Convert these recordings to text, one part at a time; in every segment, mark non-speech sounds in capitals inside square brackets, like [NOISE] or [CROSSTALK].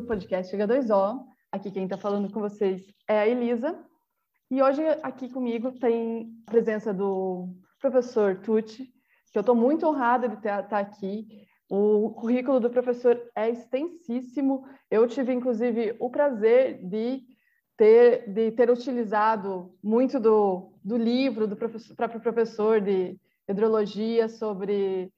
Do podcast H2O. Aqui quem está falando com vocês é a Elisa. E hoje aqui comigo tem a presença do professor Tucci, que eu estou muito honrada de estar tá aqui. O currículo do professor é extensíssimo. Eu tive, inclusive, o prazer de ter, de ter utilizado muito do, do livro do professor, próprio professor de hidrologia sobre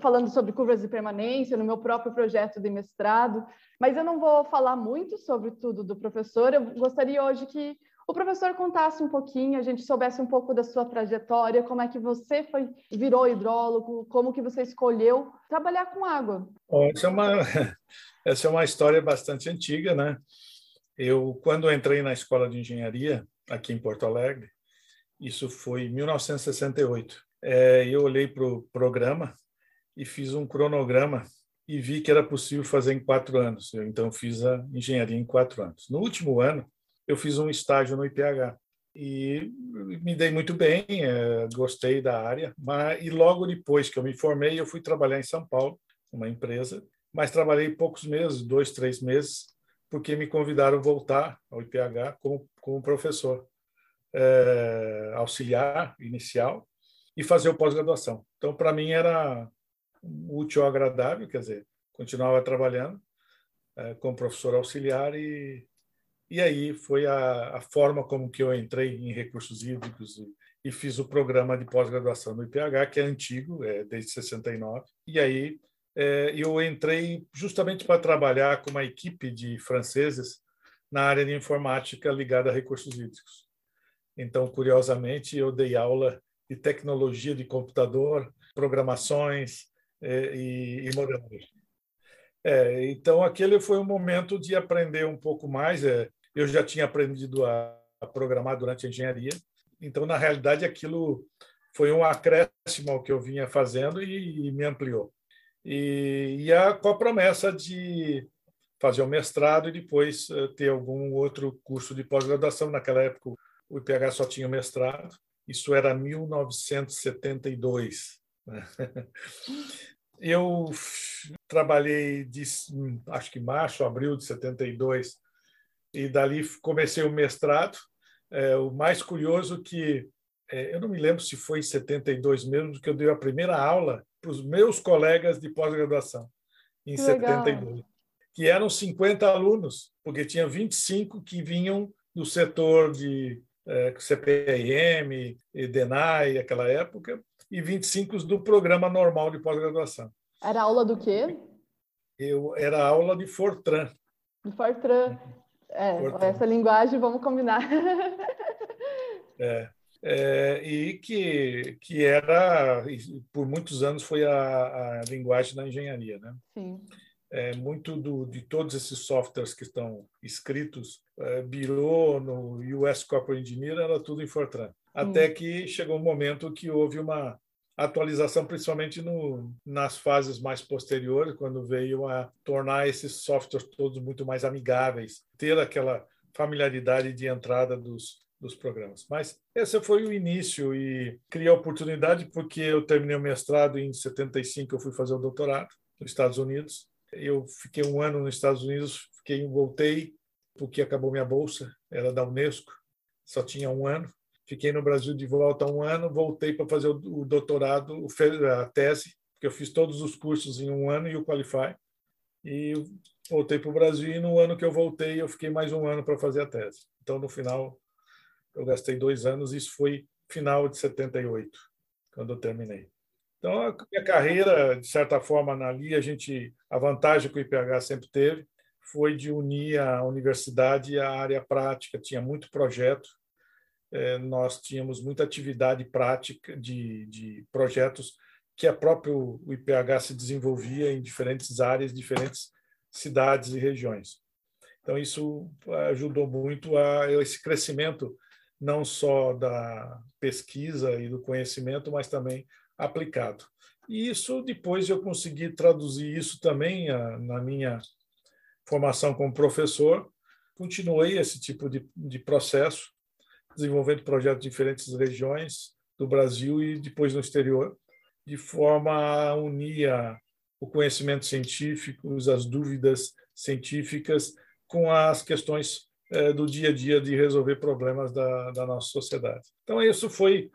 falando sobre curvas de permanência no meu próprio projeto de mestrado, mas eu não vou falar muito sobre tudo do professor. Eu gostaria hoje que o professor contasse um pouquinho, a gente soubesse um pouco da sua trajetória, como é que você foi virou hidrólogo, como que você escolheu trabalhar com água. Essa é uma [LAUGHS] essa é uma história bastante antiga, né? Eu quando entrei na escola de engenharia aqui em Porto Alegre, isso foi em 1968. É, eu olhei para o programa e fiz um cronograma e vi que era possível fazer em quatro anos. Eu, então fiz a engenharia em quatro anos. No último ano eu fiz um estágio no IPH e me dei muito bem, é, gostei da área, mas e logo depois que eu me formei eu fui trabalhar em São Paulo, uma empresa, mas trabalhei poucos meses, dois, três meses, porque me convidaram a voltar ao IPH como, como professor é, auxiliar inicial e fazer o pós-graduação. Então, para mim era útil ao agradável, quer dizer, continuava trabalhando é, como professor auxiliar e e aí foi a, a, forma como que eu entrei em recursos hídricos e, e fiz o programa de pós-graduação no IPH, que é antigo, é desde 69. E aí é, eu entrei justamente para trabalhar com uma equipe de franceses na área de informática ligada a recursos hídricos. Então, curiosamente, eu dei aula de tecnologia de computador, programações e, e modelagem. É, então, aquele foi um momento de aprender um pouco mais. É, eu já tinha aprendido a, a programar durante a engenharia, então, na realidade, aquilo foi um acréscimo ao que eu vinha fazendo e, e me ampliou. E, e a, com a promessa de fazer o um mestrado e depois uh, ter algum outro curso de pós-graduação. Naquela época, o IPH só tinha mestrado, isso era 1972. [LAUGHS] Eu trabalhei de, acho que março, abril de 72 e dali comecei o mestrado. É, o mais curioso que é, eu não me lembro se foi em 72 mesmo que eu dei a primeira aula para os meus colegas de pós-graduação em que 72, legal. que eram 50 alunos, porque tinha 25 que vinham do setor de é, CPIM, DENAI, aquela época, e 25 do programa normal de pós-graduação. Era aula do quê? Eu era aula de Fortran. De Fortran. É, essa linguagem vamos combinar. [LAUGHS] é, é, e que, que era, por muitos anos, foi a, a linguagem da engenharia. Né? Sim. É, muito do, de todos esses softwares que estão escritos, é, Biro, no US Corporate Engineer, era tudo em Fortran. Até que chegou um momento que houve uma atualização, principalmente no, nas fases mais posteriores, quando veio a tornar esses softwares todos muito mais amigáveis, ter aquela familiaridade de entrada dos, dos programas. Mas esse foi o início e criei a oportunidade porque eu terminei o mestrado em 75, eu fui fazer o doutorado nos Estados Unidos. Eu fiquei um ano nos Estados Unidos, fiquei voltei porque acabou minha bolsa, era da Unesco, só tinha um ano. Fiquei no Brasil de volta um ano, voltei para fazer o doutorado, a tese, porque eu fiz todos os cursos em um ano e o Qualify. E voltei para o Brasil e no ano que eu voltei eu fiquei mais um ano para fazer a tese. Então, no final, eu gastei dois anos isso foi final de 78, quando eu terminei. Então, a minha carreira, de certa forma, na LI, a gente, a vantagem que o IPH sempre teve foi de unir a universidade a área prática. Tinha muito projeto, nós tínhamos muita atividade prática de, de projetos que a próprio IPH se desenvolvia em diferentes áreas, diferentes cidades e regiões. Então isso ajudou muito a esse crescimento não só da pesquisa e do conhecimento, mas também aplicado. E isso depois eu consegui traduzir isso também na minha formação como professor. Continuei esse tipo de, de processo desenvolvendo projetos em diferentes regiões do Brasil e depois no exterior, de forma a unir o conhecimento científico, as dúvidas científicas com as questões é, do dia a dia de resolver problemas da, da nossa sociedade. Então, isso foi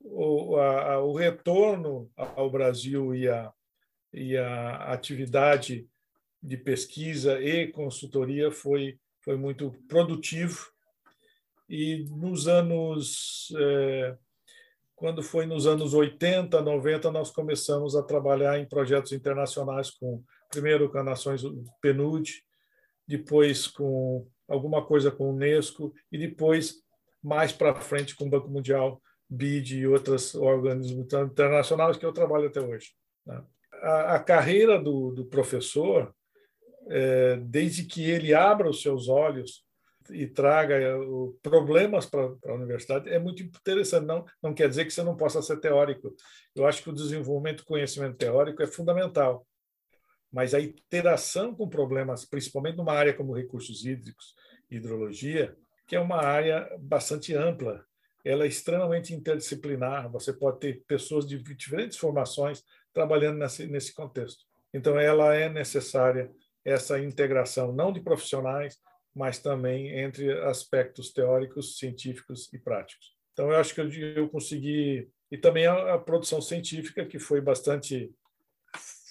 o, a, o retorno ao Brasil e a, e a atividade de pesquisa e consultoria foi, foi muito produtivo. E nos anos, é, quando foi nos anos 80, 90, nós começamos a trabalhar em projetos internacionais, com primeiro com as Nações PNUD, depois com alguma coisa com o Unesco e depois mais para frente com o Banco Mundial, BID e outros organismos internacionais que eu trabalho até hoje. Né? A, a, carreira do, do professor é, desde que ele abra os seus olhos e traga é, problemas para a universidade, é muito interessante. Não, não quer dizer que você não possa ser teórico. Eu acho que o desenvolvimento do conhecimento teórico é fundamental. Mas a interação com problemas, principalmente numa área como recursos hídricos, hidrologia, que é uma área bastante ampla, ela é extremamente interdisciplinar. Você pode ter pessoas de diferentes formações trabalhando nesse, nesse contexto. Então, ela é necessária essa integração não de profissionais, mas também entre aspectos teóricos, científicos e práticos. Então, eu acho que eu, eu consegui. E também a, a, produção científica, que foi bastante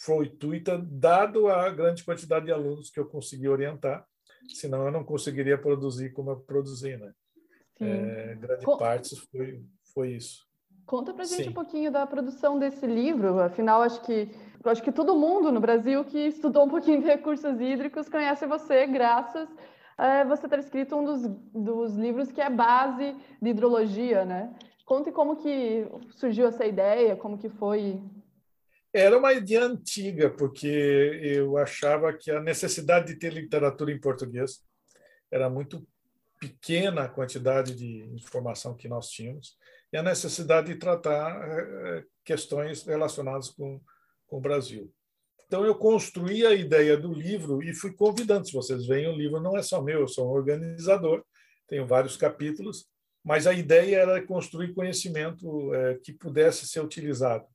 fortuita, dado a grande quantidade de alunos que eu consegui orientar, senão eu não conseguiria produzir como eu produzi. Né? É, grande Com... parte foi, foi isso. Conta para gente Sim. um pouquinho da produção desse livro. Afinal, acho que acho que todo mundo no Brasil que estudou um pouquinho de recursos hídricos conhece você, graças você ter escrito um dos, dos livros que é base de hidrologia, né? Conte como que surgiu essa ideia, como que foi. Era uma ideia antiga, porque eu achava que a necessidade de ter literatura em português era muito pequena a quantidade de informação que nós tínhamos e a necessidade de tratar eh, questões relacionadas com com o Brasil. Então, eu construí a ideia do livro e fui convidando. Se vocês veem, o livro não é só meu, eu sou um organizador, tenho vários capítulos, mas a ideia era construir conhecimento é, que pudesse ser utilizado.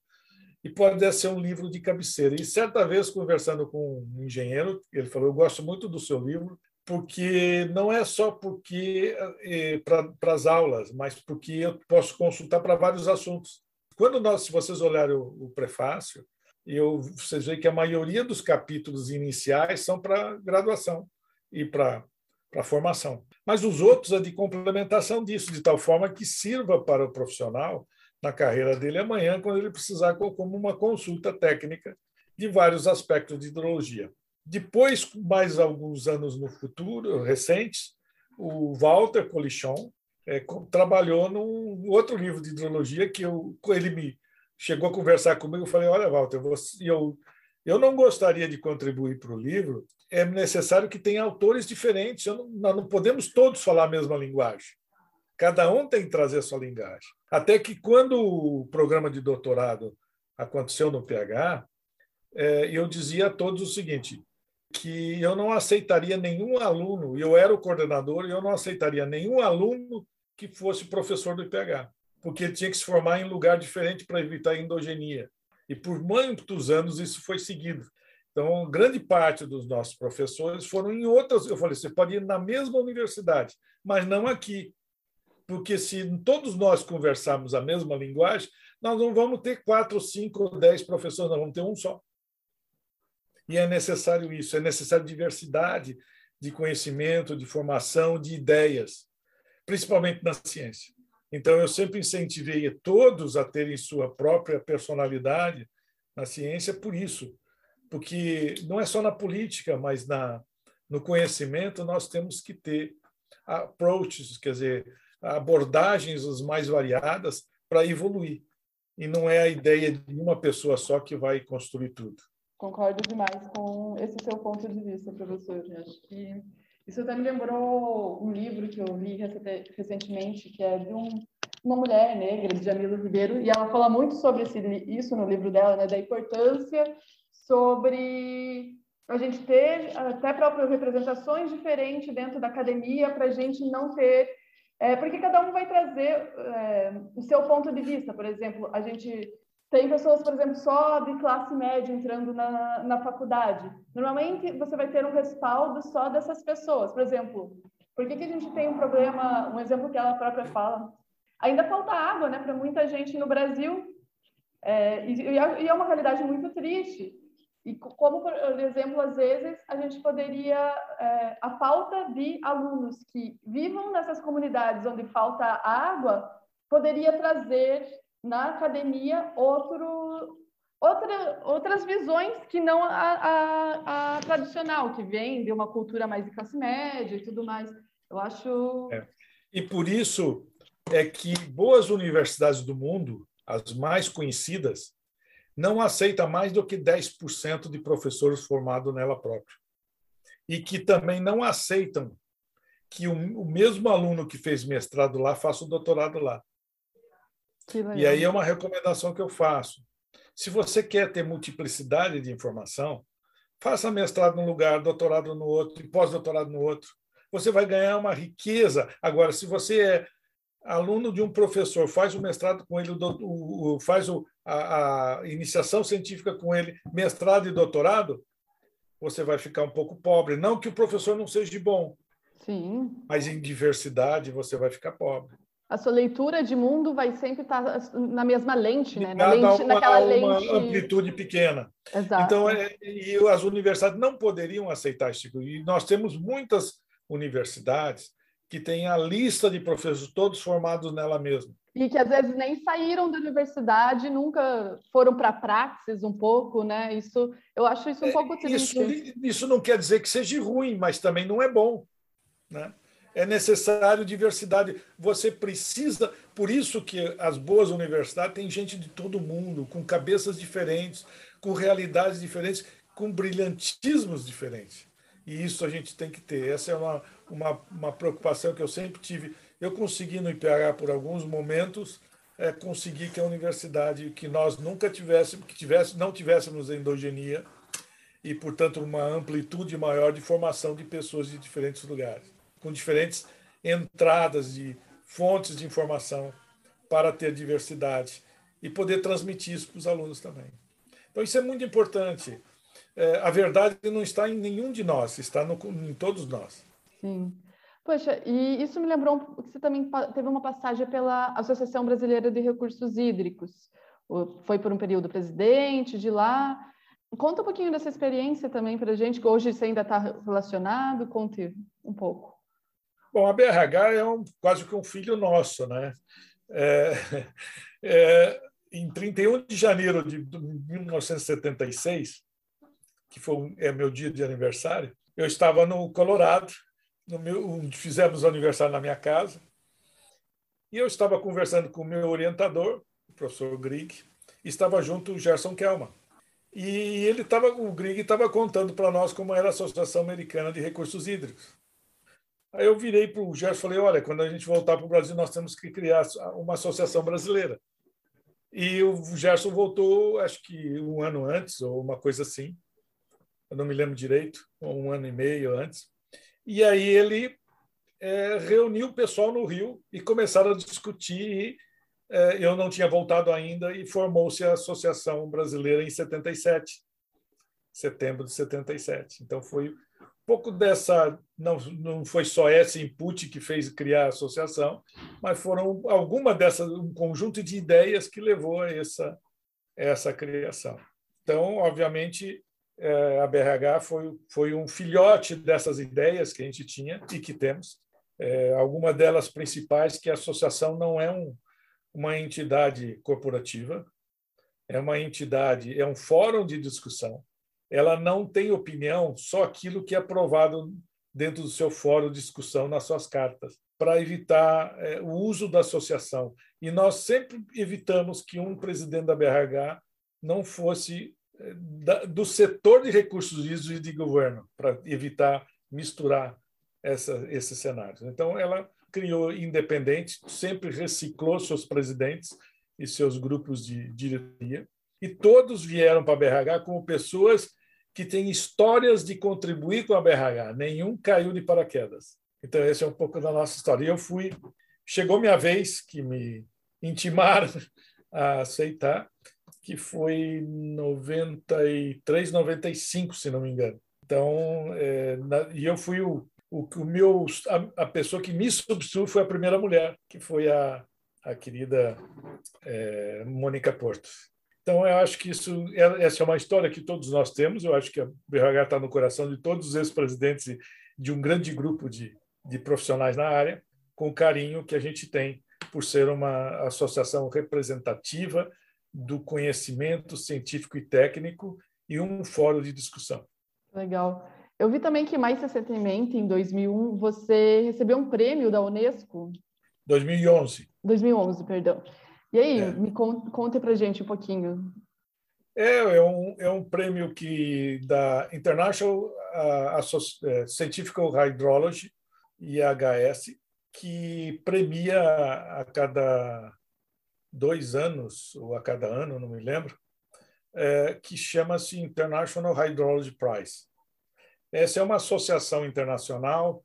E pudesse ser um livro de cabeceira. E certa vez, conversando com um engenheiro, ele falou: Eu gosto muito do seu livro, porque não é só porque é, para as aulas, mas porque eu posso consultar para vários assuntos. Quando nós, se vocês olharem o, o prefácio, eu, vocês veem que a maioria dos capítulos iniciais são para graduação e para formação. Mas os outros é de complementação disso, de tal forma que sirva para o profissional na carreira dele amanhã, quando ele precisar, como uma consulta técnica de vários aspectos de hidrologia. Depois, mais alguns anos no futuro, recentes, o Walter Colichon é, trabalhou num outro livro de hidrologia que eu, ele me chegou a conversar comigo, eu falei, olha, Walter, você, eu, eu não gostaria de contribuir para o livro, é necessário que tenha autores diferentes, não, nós não podemos todos falar a mesma linguagem. Cada um tem que trazer a sua linguagem. Até que quando o programa de doutorado aconteceu no PH, é, eu dizia a todos o seguinte, que eu não aceitaria nenhum aluno, eu era o coordenador, e eu não aceitaria nenhum aluno que fosse professor do IPH porque tinha que se formar em lugar diferente para evitar endogenia. E por muitos anos isso foi seguido. Então, grande parte dos nossos professores foram em outras. Eu falei, você pode ir na mesma universidade, mas não aqui. Porque se todos nós conversarmos a mesma linguagem, nós não vamos ter quatro, cinco ou dez professores, nós vamos ter um só. E é necessário isso, é necessário diversidade de conhecimento, de formação, de ideias, principalmente na ciência. Então, eu sempre incentivei todos a terem sua própria personalidade na ciência por isso, porque não é só na política, mas na, no conhecimento nós temos que ter approaches, quer dizer, abordagens as mais variadas para evoluir. E não é a ideia de uma pessoa só que vai construir tudo. Concordo demais com esse seu ponto de vista, professor. Acho que isso até me lembrou um livro que eu li recentemente, que é de um, uma mulher negra, de Jamila Ribeiro, e ela fala muito sobre esse, isso no livro dela, né, da importância sobre a gente ter até próprias representações diferentes dentro da academia para a gente não ter é, porque cada um vai trazer é, o seu ponto de vista. Por exemplo, a gente tem pessoas, por exemplo, só de classe média entrando na, na faculdade. Normalmente, você vai ter um respaldo só dessas pessoas. Por exemplo, por que, que a gente tem um problema, um exemplo que ela própria fala? Ainda falta água né, para muita gente no Brasil, é, e, e é uma realidade muito triste. E como, por exemplo, às vezes a gente poderia, é, a falta de alunos que vivam nessas comunidades onde falta água, poderia trazer na academia outro, outra, outras visões que não a, a, a, tradicional, que vem de uma cultura mais de classe média e tudo mais. Eu acho. É. E por isso é que boas universidades do mundo, as mais conhecidas, não aceita mais do que 10% de professores formados nela própria. E que também não aceitam que o, o mesmo aluno que fez mestrado lá faça o doutorado lá. E aí é uma recomendação que eu faço. Se você quer ter multiplicidade de informação, faça mestrado num lugar, doutorado no outro e pós-doutorado no outro. Você vai ganhar uma riqueza. Agora, se você é aluno de um professor, faz o mestrado com ele, o, o, faz o, a, a iniciação científica com ele, mestrado e doutorado, você vai ficar um pouco pobre. Não que o professor não seja bom, Sim. mas em diversidade você vai ficar pobre a sua leitura de mundo vai sempre estar na mesma lente, né? Na lente, uma, naquela uma lente... amplitude pequena. Exato. Então, é, e as universidades não poderiam aceitar isso. Tipo, e nós temos muitas universidades que têm a lista de professores todos formados nela mesma. E que às vezes nem saíram da universidade, nunca foram para a praxis um pouco, né? Isso, eu acho isso um é, pouco triste. Isso, isso não quer dizer que seja ruim, mas também não é bom, né? É necessário diversidade. Você precisa, por isso que as boas universidades têm gente de todo mundo, com cabeças diferentes, com realidades diferentes, com brilhantismos diferentes. E isso a gente tem que ter. Essa é uma, uma, uma preocupação que eu sempre tive. Eu consegui no IPH por alguns momentos é, conseguir que a universidade, que nós nunca tivéssemos, que tivesse, não tivéssemos endogenia e, portanto, uma amplitude maior de formação de pessoas de diferentes lugares com diferentes entradas de fontes de informação para ter diversidade e poder transmitir isso para os alunos também. Então, isso é muito importante. É, a verdade não está em nenhum de nós, está no, em todos nós. Sim. Poxa, e isso me lembrou que você também teve uma passagem pela Associação Brasileira de Recursos Hídricos. Foi por um período presidente de lá. Conta um pouquinho dessa experiência também para a gente, que hoje você ainda está relacionado. Conte um pouco. Bom, a BRH é um, quase que um filho nosso, né? É, [LAUGHS] é, em 31 de janeiro de 1976, que foi é meu dia de aniversário, eu estava no Colorado, no meu, fizemos o aniversário na minha casa, e eu estava conversando com o meu orientador, o professor Grieg, e estava junto o Gerson Kelman. E ele estava, o Grieg estava contando para nós como era a Associação Americana de Recursos Hídricos. Aí eu virei para o Gerson e falei: olha, quando a gente voltar para o Brasil, nós temos que criar uma associação brasileira. E o Gerson voltou, acho que um ano antes, ou uma coisa assim, eu não me lembro direito, um ano e meio antes. E aí ele é, reuniu o pessoal no Rio e começaram a discutir. É, eu não tinha voltado ainda e formou-se a Associação Brasileira em 77, setembro de 77. Então foi pouco dessa não, não foi só esse input que fez criar a associação, mas foram alguma dessas um conjunto de ideias que levou a essa essa criação. Então, obviamente, é, a BRH foi foi um filhote dessas ideias que a gente tinha e que temos. É, alguma delas principais que a associação não é um, uma entidade corporativa, é uma entidade, é um fórum de discussão ela não tem opinião, só aquilo que é aprovado dentro do seu fórum de discussão nas suas cartas, para evitar é, o uso da associação. E nós sempre evitamos que um presidente da BRH não fosse é, do setor de recursos hídricos e de governo, para evitar misturar essa, esses cenários. Então, ela criou independente, sempre reciclou seus presidentes e seus grupos de diretoria, e todos vieram para a BRH como pessoas que tem histórias de contribuir com a BRH. Nenhum caiu de paraquedas. Então, esse é um pouco da nossa história. E eu fui. Chegou minha vez que me intimaram [LAUGHS] a aceitar. que foi 93, 95, se não me engano. Então, é, na, e eu fui o, o, o meu a, a, pessoa que me substituiu foi a primeira mulher, que foi a, a querida é, Mônica Porto. Então, eu acho que isso é, essa é uma história que todos nós temos. Eu acho que a BRH está no coração de todos os ex-presidentes de um grande grupo de, de profissionais na área, com o carinho que a gente tem por ser uma associação representativa do conhecimento científico e técnico e um fórum de discussão. Legal. Eu vi também que mais recentemente, em 2001, você recebeu um prêmio da Unesco. 2011. 2011, perdão. E aí, é. me conte, conte para gente um pouquinho. É, é um, é um prêmio que da International uh, Scientific Hydrology, IHS, que premia a cada dois anos, ou a cada ano, não me lembro, é, que chama-se International Hydrology Prize. Essa é uma associação internacional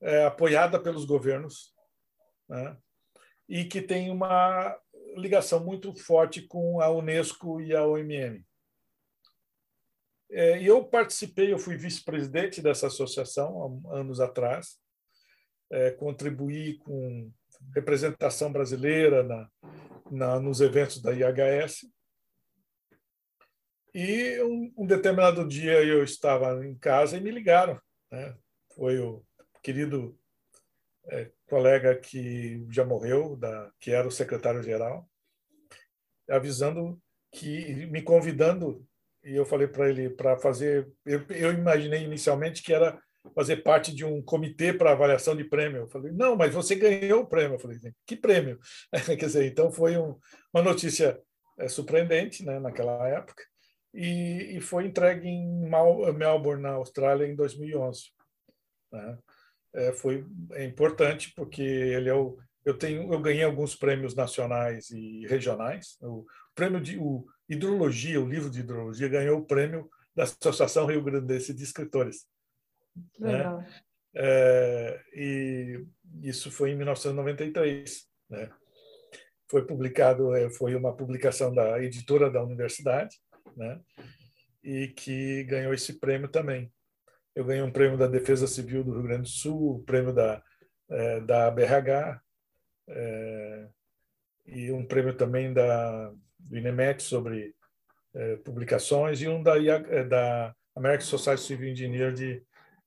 é, apoiada pelos governos né, e que tem uma ligação muito forte com a Unesco e a OMM. É, eu participei, eu fui vice-presidente dessa associação há anos atrás, é, contribuí com representação brasileira na, na, nos eventos da IHS. E um, um, determinado dia eu estava em casa e me ligaram. Né? Foi o querido é, colega que já morreu, da, que era o secretário-geral, avisando que me convidando e eu falei para ele para fazer. Eu, eu, imaginei inicialmente que era fazer parte de um comitê para avaliação de prêmio. Eu falei, não, mas você ganhou o prêmio. Eu falei, que prêmio? [LAUGHS] Quer dizer, então foi um, uma notícia é, surpreendente né, naquela época e, e foi entregue em Melbourne, na Austrália, em 2011. Né? É, foi é importante porque ele é o eu tenho eu ganhei alguns prêmios nacionais e regionais o prêmio de o hidrologia o livro de hidrologia ganhou o prêmio da Associação Rio Grandense de Escritores né? É, e isso foi em 1993 né? foi publicado é, foi uma publicação da editora da universidade né? e que ganhou esse prêmio também eu ganhei um prêmio da Defesa Civil do Rio Grande do Sul, o prêmio da, é, da BRH, é, e um prêmio também da, do INEMET sobre é, publicações, e um da, é, da American Society Civil Engineer de,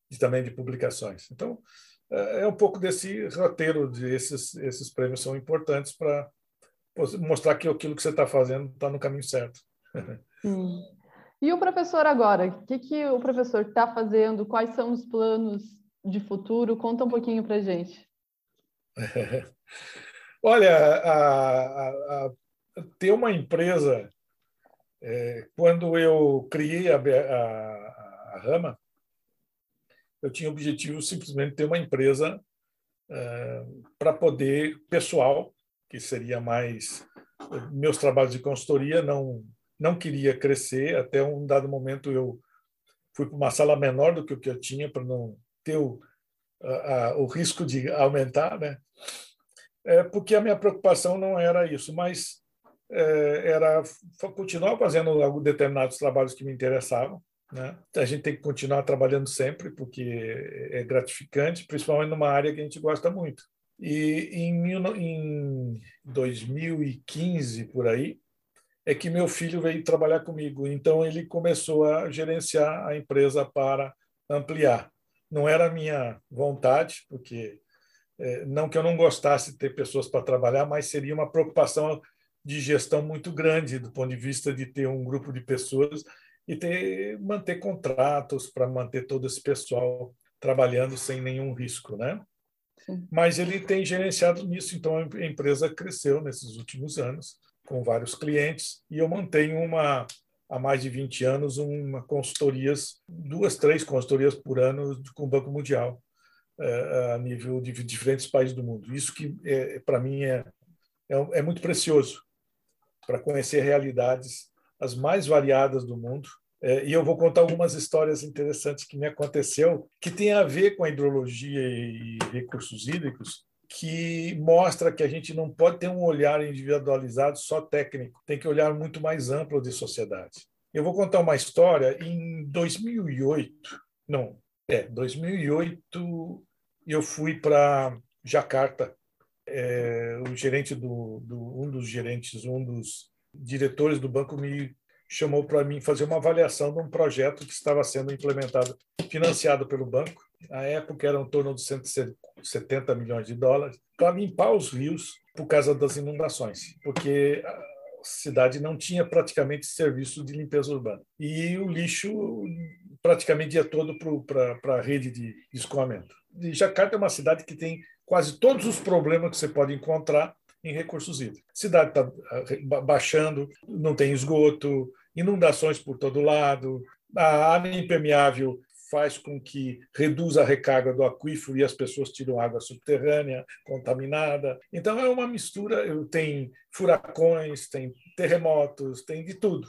de, também de publicações. Então, é, é um pouco desse roteiro, de esses, esses prêmios são importantes para mostrar que aquilo que você está fazendo está no caminho certo. Hum. E o professor agora? O que, que o professor está fazendo? Quais são os planos de futuro? Conta um pouquinho para gente. [LAUGHS] Olha, a, a, a, ter uma empresa, é, quando eu criei a, a, Rama, eu tinha o objetivo simplesmente ter uma empresa é, para poder, pessoal, que seria mais meus trabalhos de consultoria, não não queria crescer. Até um dado momento eu fui para uma sala menor do que o que eu tinha para não ter o, a, a, o risco de aumentar, né? É, porque a minha preocupação não era isso, mas é, era continuar fazendo alguns determinados trabalhos que me interessavam. Né? A gente tem que continuar trabalhando sempre, porque é gratificante, principalmente numa área que a gente gosta muito. E em, em 2015, por aí, é que meu filho veio trabalhar comigo. Então ele começou a gerenciar a empresa para ampliar. Não era minha vontade, porque é, não que eu não gostasse de ter pessoas para trabalhar, mas seria uma preocupação de gestão muito grande do ponto de vista de ter um grupo de pessoas e ter manter contratos para manter todo esse pessoal trabalhando sem nenhum risco, né? Sim. Mas ele tem gerenciado nisso, então a empresa cresceu nesses últimos anos com vários clientes e eu mantenho uma há mais de 20 anos uma consultorias, duas, três consultorias por ano com o Banco Mundial é, a nível de diferentes países do mundo. Isso que é, para mim é, é, é muito precioso para conhecer realidades as mais variadas do mundo. É, e eu vou contar algumas histórias interessantes que me aconteceu, que tem a ver com a hidrologia e recursos hídricos, que mostra que a gente não pode ter um olhar individualizado só técnico, tem que olhar muito mais amplo de sociedade. Eu vou contar uma história. Em 2008, não, é, 2008, eu fui para Jacarta. É, o gerente do, do, um dos gerentes, um dos diretores do banco me chamou para mim fazer uma avaliação de um projeto que estava sendo implementado, financiado pelo banco. Na época eram em torno de 170 milhões de dólares para limpar os rios por causa das inundações, porque cidade não tinha praticamente serviço de limpeza urbana. E o lixo praticamente ia todo para a rede de escoamento. E Jacarta é uma cidade que tem quase todos os problemas que você pode encontrar em recursos hídricos. A cidade está ah, baixando, não tem esgoto, inundações por todo lado, a área impermeável faz com que reduza a recarga do aquífero e as pessoas tiram água subterrânea contaminada. Então é uma mistura, tem furacões, tem terremotos, tem de tudo.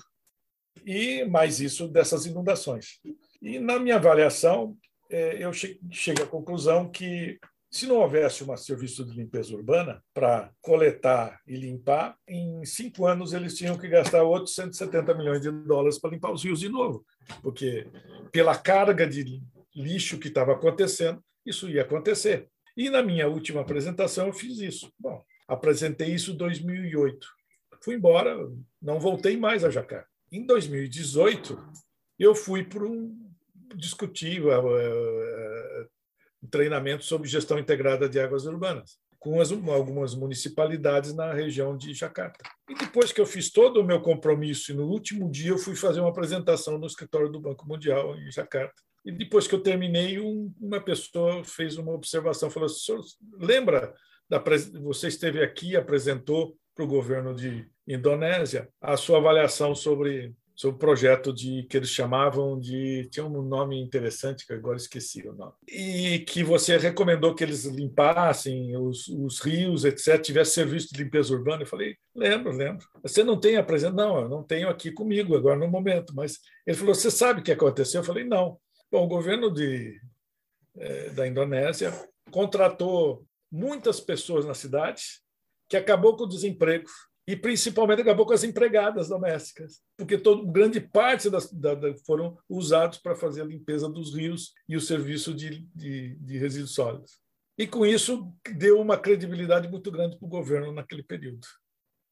E mais isso dessas inundações. E na minha avaliação, é, eu cheguei à conclusão que se não houvesse um serviço de limpeza urbana para coletar e limpar, em cinco anos eles tinham que gastar outros 170 milhões de dólares para limpar os rios de novo, porque pela carga de lixo que estava acontecendo, isso ia acontecer. E na minha última apresentação eu fiz isso. Bom, apresentei isso em 2008. Fui embora, não voltei mais a Jacarta. Em 2018, eu fui para um discutir uh, um treinamento sobre gestão integrada de águas urbanas, com as, algumas municipalidades na região de Jacarta. E depois que eu fiz todo o meu compromisso, e no último dia eu fui fazer uma apresentação no escritório do Banco Mundial em Jacarta. E depois que eu terminei, um, uma pessoa fez uma observação, falou: "Senhor, lembra da você esteve aqui apresentou para o governo de Indonésia a sua avaliação sobre sobre o projeto de que eles chamavam de tinha um nome interessante que agora esqueci o nome. E que você recomendou que eles limpassem os, os rios etc tivesse serviço de limpeza urbana. Eu falei lembro lembro. Você não tem apresentado não eu não tenho aqui comigo agora no momento mas ele falou você sabe o que aconteceu? Eu falei não. Bom o governo de é, da Indonésia contratou muitas pessoas na cidade que acabou com o desemprego e principalmente acabou com as empregadas domésticas, porque todo, grande parte das, da, da, foram usados para fazer a limpeza dos rios e o serviço de, de, de resíduos sólidos. E com isso deu uma credibilidade muito grande para o governo naquele período.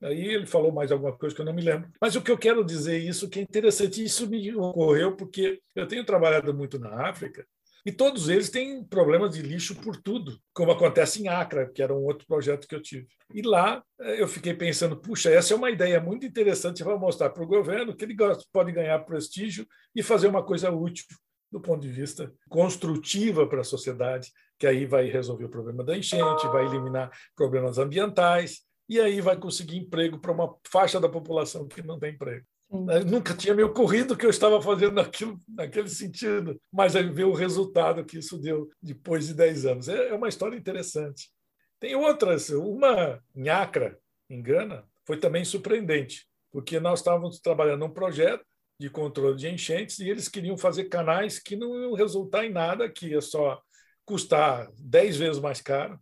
Aí ele falou mais alguma coisa que eu não me lembro. Mas o que eu quero dizer isso que é interessante, isso me ocorreu porque eu tenho trabalhado muito na África e todos eles têm problemas de lixo por tudo, como acontece em Acre, que era um outro projeto que eu tive. E lá eh, eu fiquei pensando, puxa, essa é uma ideia muito interessante para mostrar para o governo que ele pode ganhar prestígio e fazer uma coisa útil do ponto de vista construtiva para a sociedade, que aí vai resolver o problema da enchente, vai eliminar problemas ambientais e aí vai conseguir emprego para uma faixa da população que não tem emprego. Sim. Nunca tinha me ocorrido que eu estava fazendo aquilo naquele sentido, mas aí ver o resultado que isso deu depois de 10 anos. É, é uma história interessante. Tem outras. Uma em Acre, em Gana, foi também surpreendente, porque nós estávamos trabalhando um projeto de controle de enchentes e eles queriam fazer canais que não iam resultar em nada, que ia só custar 10 vezes mais caro,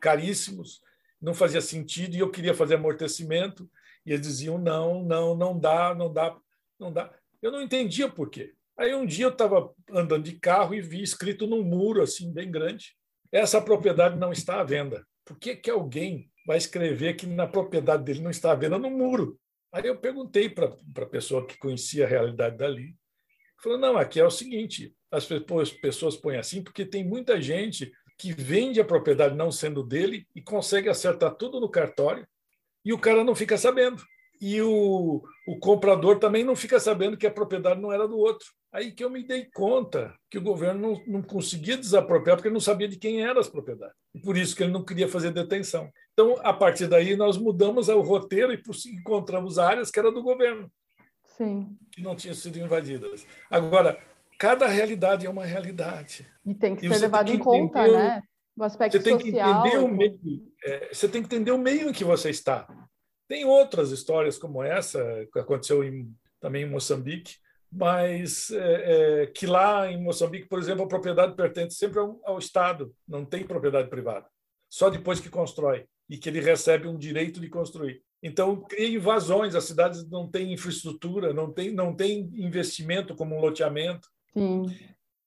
caríssimos, não fazia sentido, e eu queria fazer amortecimento, e eles diziam: não, não, não dá, não dá, não dá. Eu não entendia por quê. Aí um dia eu estava andando de carro e vi escrito num muro assim bem grande: essa propriedade não está à venda. Por que, que alguém vai escrever que na propriedade dele não está à venda no muro? Aí eu perguntei para a pessoa que conhecia a realidade dali. Falou: não, aqui é o seguinte: as pessoas põem assim porque tem muita gente que vende a propriedade não sendo dele e consegue acertar tudo no cartório e o cara não fica sabendo. E o, o comprador também não fica sabendo que a propriedade não era do outro. Aí que eu me dei conta que o governo não, não conseguia desapropriar porque ele não sabia de quem eram as propriedades. E por isso que ele não queria fazer detenção. Então, a partir daí, nós mudamos o roteiro e encontramos áreas que eram do governo. Sim. Que não tinham sido invadidas. Agora, cada realidade é uma realidade. E tem que e ser levado em conta, né? O aspecto você tem social. Que entender o meio, é, você tem que entender o meio em que você está. Tem outras histórias como essa, que aconteceu em, também em Moçambique, mas é, é, que lá em Moçambique, por exemplo, a propriedade pertence sempre ao, ao, Estado, não tem propriedade privada. só depois que constrói e que ele recebe um direito de construir. Então, cria invasões, as cidades não têm infraestrutura, não tem, não tem investimento como um loteamento. Sim.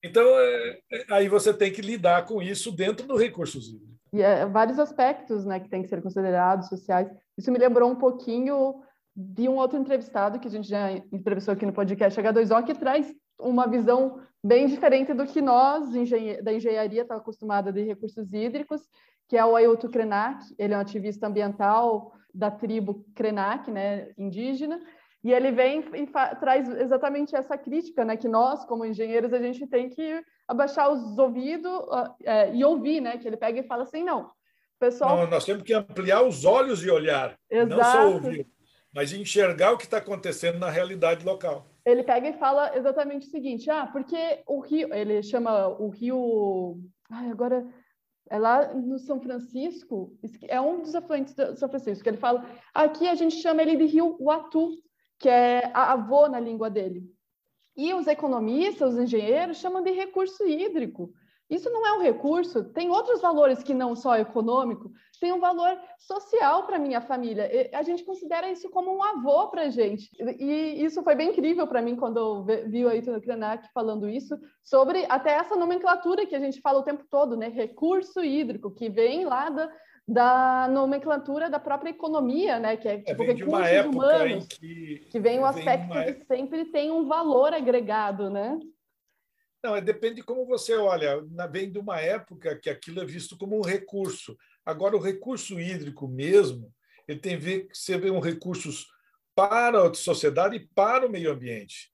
Então, é, é, aí você tem que lidar com isso dentro do recurso hídrico. E é, vários aspectos né, que têm que ser considerados, sociais. Isso me lembrou um pouquinho de um outro entrevistado que a gente já entrevistou aqui no podcast H2O, que traz uma visão bem diferente do que nós, da engenharia, está acostumada de recursos hídricos, que é o Ailton Krenak. Ele é um ativista ambiental da tribo Krenak, né, indígena, e ele vem e traz exatamente essa crítica, né, que nós, como engenheiros, a gente tem que abaixar os ouvidos uh, é, e ouvir, né, que ele pega e fala assim, não, pessoal... Não, nós temos que ampliar os olhos e olhar, Exato. não só ouvir, mas enxergar o que está acontecendo na realidade local. Ele pega e fala exatamente o seguinte, ah, porque o rio, ele chama o rio, ai, agora é lá no São Francisco, é um dos afluentes do São Francisco, que ele fala, aqui a gente chama ele de rio Uatu, que é avô na língua dele. E os economistas, os engenheiros, chamam de recurso hídrico. Isso não é um recurso, tem outros valores que não só econômico, tem um valor social para minha família. A gente considera isso como um avô para a gente. E isso foi bem incrível para mim quando eu vi o Ayrton Krenak falando isso, sobre até essa nomenclatura que a gente fala o tempo todo, né? Recurso hídrico, que vem lá da, da nomenclatura da própria economia, né? Que é, é tipo é, recursos humanos, que, que vem o aspecto uma... que sempre tem um valor agregado, né? Não, é, depende de como você olha. Vem de uma época que aquilo é visto como um recurso. Agora, o recurso hídrico mesmo, ele tem que ser um recurso para a sociedade e para o meio ambiente.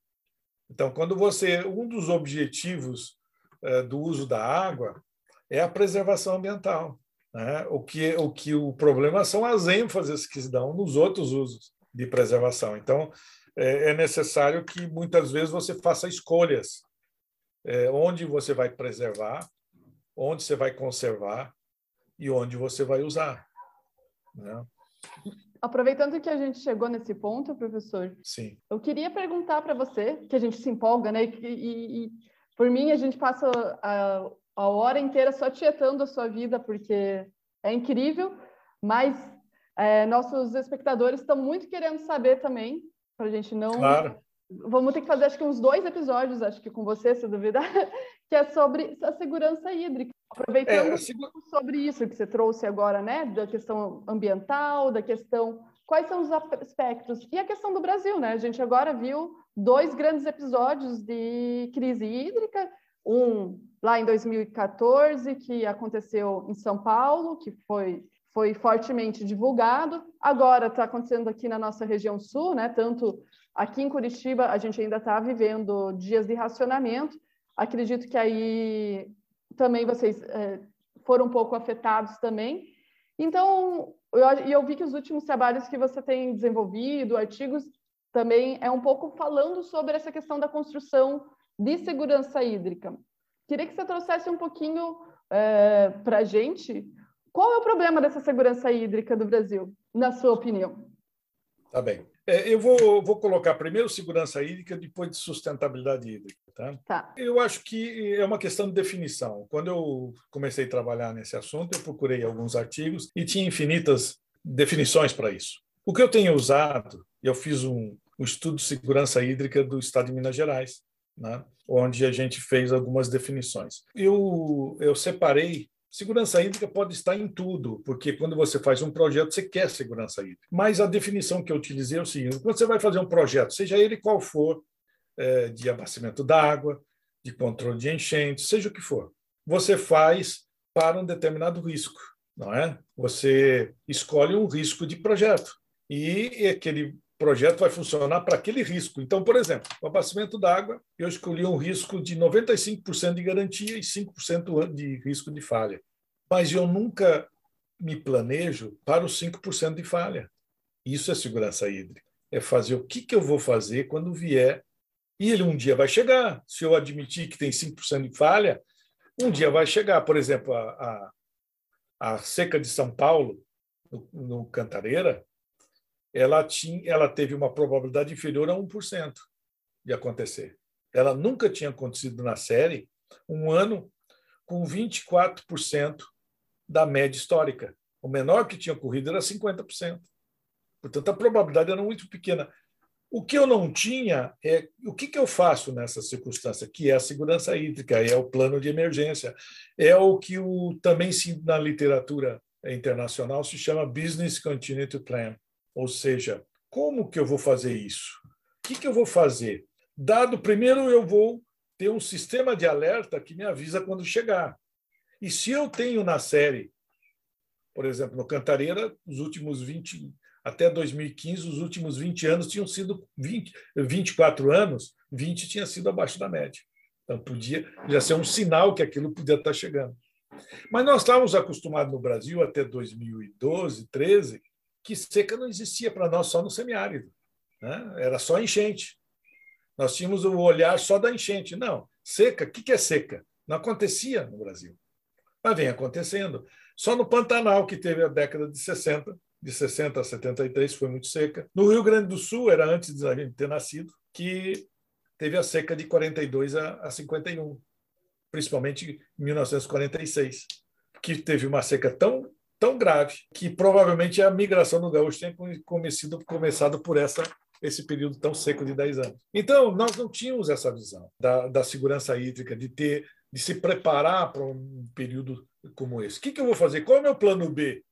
Então, quando você um dos objetivos é, do uso da água é a preservação ambiental. Né? O, que, o que o problema são as ênfases que se dão nos outros usos de preservação. Então, é, é necessário que muitas vezes você faça escolhas é, onde você vai preservar, onde você vai conservar e onde você vai usar. Né? Aproveitando que a gente chegou nesse ponto, professor, Sim. eu queria perguntar para você, que a gente se empolga, né? E, e, e por mim, a gente passa a, a hora inteira só tietando a sua vida, porque é incrível, mas é, nossos espectadores estão muito querendo saber também, para a gente não. Claro. Vamos ter que fazer, acho que uns dois episódios, acho que com você, se duvidar, [LAUGHS] que é sobre a segurança hídrica. Aproveitando é, segura... sobre isso que você trouxe agora, né? Da questão ambiental, da questão. Quais são os aspectos? E a questão do Brasil, né? A gente agora viu dois grandes episódios de crise hídrica, um lá em 2014, que aconteceu em São Paulo, que foi, foi fortemente divulgado. Agora está acontecendo aqui na nossa região sul, né? tanto aqui em Curitiba, a gente ainda está vivendo dias de racionamento. Acredito que aí também vocês é, foram um pouco afetados também. Então, eu, eu vi que os últimos trabalhos que você tem desenvolvido, artigos, também é um pouco falando sobre essa questão da construção de segurança hídrica. Queria que você trouxesse um pouquinho é, para a gente qual é o problema dessa segurança hídrica do Brasil, na sua opinião. Tá bem. É, eu vou, vou colocar primeiro segurança hídrica, depois de sustentabilidade hídrica. Tá? tá? Eu acho que é uma questão de definição. Quando eu comecei a trabalhar nesse assunto, eu procurei alguns artigos e tinha infinitas definições para isso. O que eu tenho usado, eu fiz um, um estudo de segurança hídrica do Estado de Minas Gerais, né? onde a gente fez algumas definições. Eu, eu separei. Segurança hídrica pode estar em tudo, porque quando você faz um projeto, você quer segurança hídrica. Mas a definição que eu utilizei é o seguinte: quando você vai fazer um projeto, seja ele qual for, é, de abastecimento d'água, de controle de enchente, seja o que for, você faz para um determinado risco, não é? Você escolhe um risco de projeto e aquele projeto vai funcionar para aquele risco. Então, por exemplo, o abastecimento d'água, eu escolhi um risco de 95% de garantia e 5% de risco de falha. Mas eu nunca me planejo para os 5% de falha. Isso é segurança hídrica. É fazer o que, que eu vou fazer quando vier. E ele um dia vai chegar. Se eu admitir que tem 5% de falha, um dia vai chegar. Por exemplo, a, a, a seca de São Paulo, no, no Cantareira, ela, tinha, ela teve uma probabilidade inferior a 1% de acontecer. Ela nunca tinha acontecido na série um ano com 24% da média histórica. O menor que tinha ocorrido era 50%. Portanto, a probabilidade era muito pequena. O que eu não tinha é o que, que eu faço nessa circunstância, que é a segurança hídrica, é o plano de emergência, é o que o, também na literatura internacional se chama Business Continuity Plan, ou seja, como que eu vou fazer isso? O que, que eu vou fazer? Dado, primeiro eu vou ter um sistema de alerta que me avisa quando chegar. E se eu tenho na série, por exemplo, no Cantareira, os últimos 20, até 2015, os últimos 20 anos tinham sido 20, 24 anos, 20 tinha sido abaixo da média. Então, podia já ser um sinal que aquilo podia estar chegando. Mas nós estávamos acostumados no Brasil até 2012, 13, que seca não existia para nós só no semiárido. Né? Era só enchente. Nós tínhamos o olhar só da enchente. Não, seca, o que é seca? Não acontecia no Brasil. Mas vem acontecendo. Só no Pantanal, que teve a década de 60, de 60 a 73, foi muito seca. No Rio Grande do Sul, era antes de a gente ter nascido, que teve a seca de 42 a 51, principalmente em 1946, que teve uma seca tão tão grave que provavelmente a migração no gaúcho tenha começado, por essa esse período tão seco de 10 anos. Então, nós não tínhamos essa visão da, da segurança hídrica, de ter de se preparar para um período como esse. O que, que eu vou fazer? Qual é o meu plano B?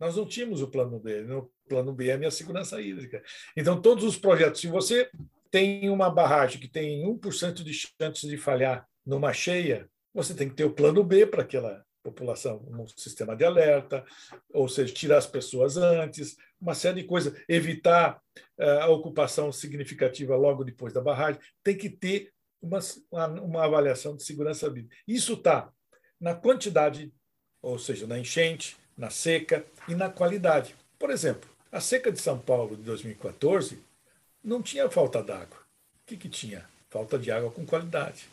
Nós não tínhamos o plano B. O plano B é a minha segurança hídrica. Então, todos os projetos, se você tem uma barragem que tem 1% de chance de falhar numa cheia, você tem que ter o plano B para aquela população, um sistema de alerta, ou seja, tirar as pessoas antes, uma série de coisas, evitar uh, a ocupação significativa logo depois da barragem, tem que ter uma, uma, avaliação de segurança hídrica. Isso está na quantidade, ou seja, na enchente, na seca e na qualidade. Por exemplo, a seca de São Paulo de 2014 não tinha falta d'água. O que, que tinha? Falta de água com qualidade.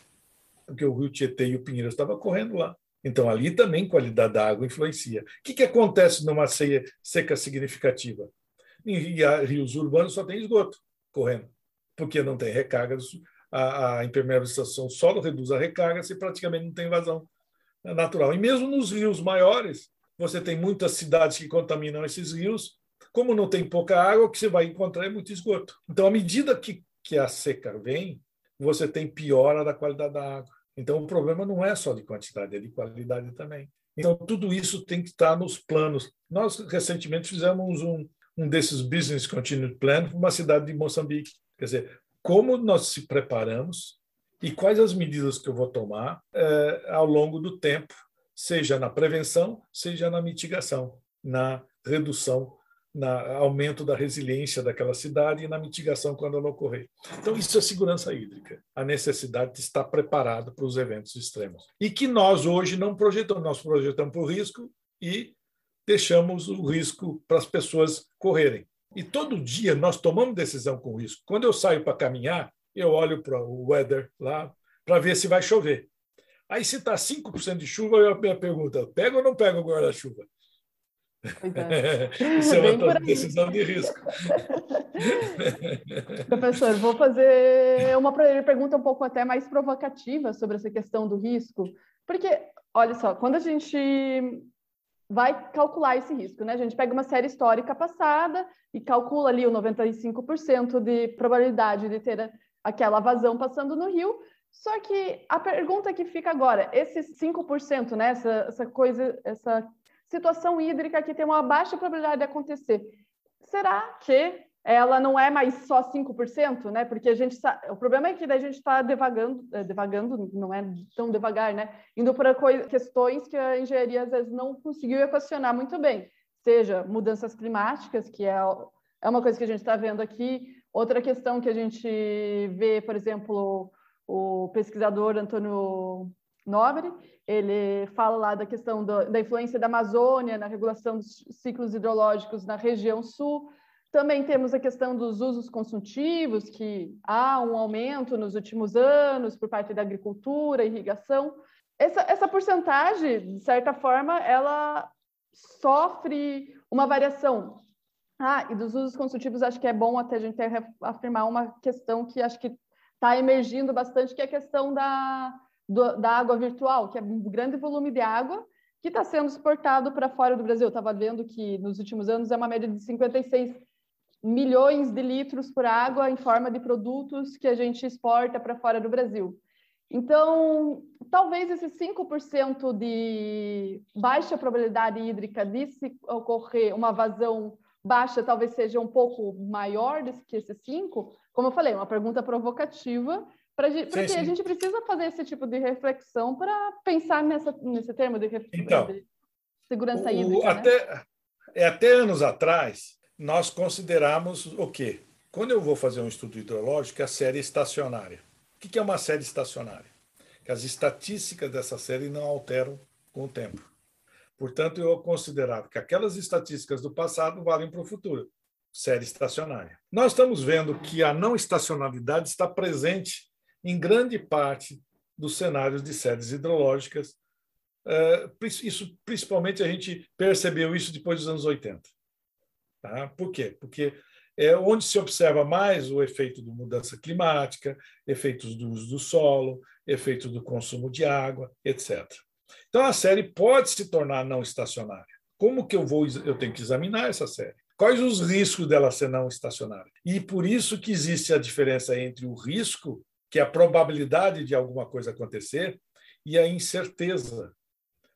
Porque o rio Tietê e o Pinheiros estavam correndo lá. Então, ali também qualidade da água influencia. O que, que acontece numa seca significativa? Em rios urbanos só tem esgoto correndo, porque não tem recarga, a, a impermeabilização solo reduz a recarga, se praticamente não tem vazão natural. E mesmo nos rios maiores, você tem muitas cidades que contaminam esses rios. Como não tem pouca água, o que você vai encontrar é muito esgoto. Então, à medida que, que a seca vem, você tem piora da qualidade da água. Então, o problema não é só de quantidade, é de qualidade também. Então, tudo isso tem que estar nos planos. Nós, recentemente, fizemos um, um desses Business Continuity Plan para uma cidade de Moçambique. Quer dizer, como nós se preparamos e quais as medidas que eu vou tomar é, ao longo do tempo, seja na prevenção, seja na mitigação, na redução na aumento da resiliência daquela cidade e na mitigação quando ela ocorrer. Então, isso é segurança hídrica, a necessidade de estar preparado para os eventos extremos. E que nós hoje não projetamos, nós projetamos para o risco e deixamos o risco para as pessoas correrem. E todo dia nós tomamos decisão com risco. Quando eu saio para caminhar, eu olho para o weather lá para ver se vai chover. Aí, se está 5% de chuva, eu me pergunta: pega ou não pega o guarda-chuva? É. [LAUGHS] Isso é uma decisão de risco. [LAUGHS] Professor, vou fazer uma pergunta um pouco até mais provocativa sobre essa questão do risco, porque, olha só, quando a gente vai calcular esse risco, né? A gente pega uma série histórica passada e calcula ali o 95% de probabilidade de ter aquela vazão passando no rio, só que a pergunta que fica agora, esses 5%, né, essa, essa coisa, essa situação hídrica que tem uma baixa probabilidade de acontecer. Será que ela não é mais só 5%, né? Porque a gente tá, o problema é que a gente está devagando, é, devagando, não é tão devagar, né? Indo para questões que a engenharia às vezes não conseguiu equacionar muito bem, seja mudanças climáticas, que é, é uma coisa que a gente está vendo aqui, outra questão que a gente vê, por exemplo, o pesquisador Antônio Nobre, ele fala lá da questão do, da influência da Amazônia na regulação dos ciclos hidrológicos na região sul. Também temos a questão dos usos consultivos, que há um aumento nos últimos anos por parte da agricultura, irrigação. Essa, essa porcentagem, de certa forma, ela sofre uma variação. Ah, e dos usos consultivos, acho que é bom até a gente afirmar uma questão que acho que está emergindo bastante, que é a questão da, do, da água virtual, que é um grande volume de água que está sendo exportado para fora do Brasil. Estava vendo que nos últimos anos é uma média de 56 milhões de litros por água em forma de produtos que a gente exporta para fora do Brasil. Então, talvez esse 5% de baixa probabilidade hídrica de se ocorrer uma vazão baixa, talvez seja um pouco maior que esse 5%. Como eu falei, uma pergunta provocativa, pra, sim, porque sim. a gente precisa fazer esse tipo de reflexão para pensar nessa, nesse termo de, então, de segurança o, hídrica. Até, né? até anos atrás, nós consideramos o quê? Quando eu vou fazer um estudo hidrológico, é a série estacionária. O que é uma série estacionária? Que as estatísticas dessa série não alteram com o tempo. Portanto, eu considerava que aquelas estatísticas do passado valem para o futuro. Série estacionária. Nós estamos vendo que a não estacionalidade está presente em grande parte dos cenários de séries hidrológicas. É, isso, principalmente, a gente percebeu isso depois dos anos 80. Tá? Por quê? Porque é onde se observa mais o efeito da mudança climática, efeitos do uso do solo, efeitos do consumo de água, etc. Então a série pode se tornar não estacionária. Como que eu vou eu tenho que examinar essa série? Quais os riscos dela ser não estacionária? E por isso que existe a diferença entre o risco, que é a probabilidade de alguma coisa acontecer, e a incerteza.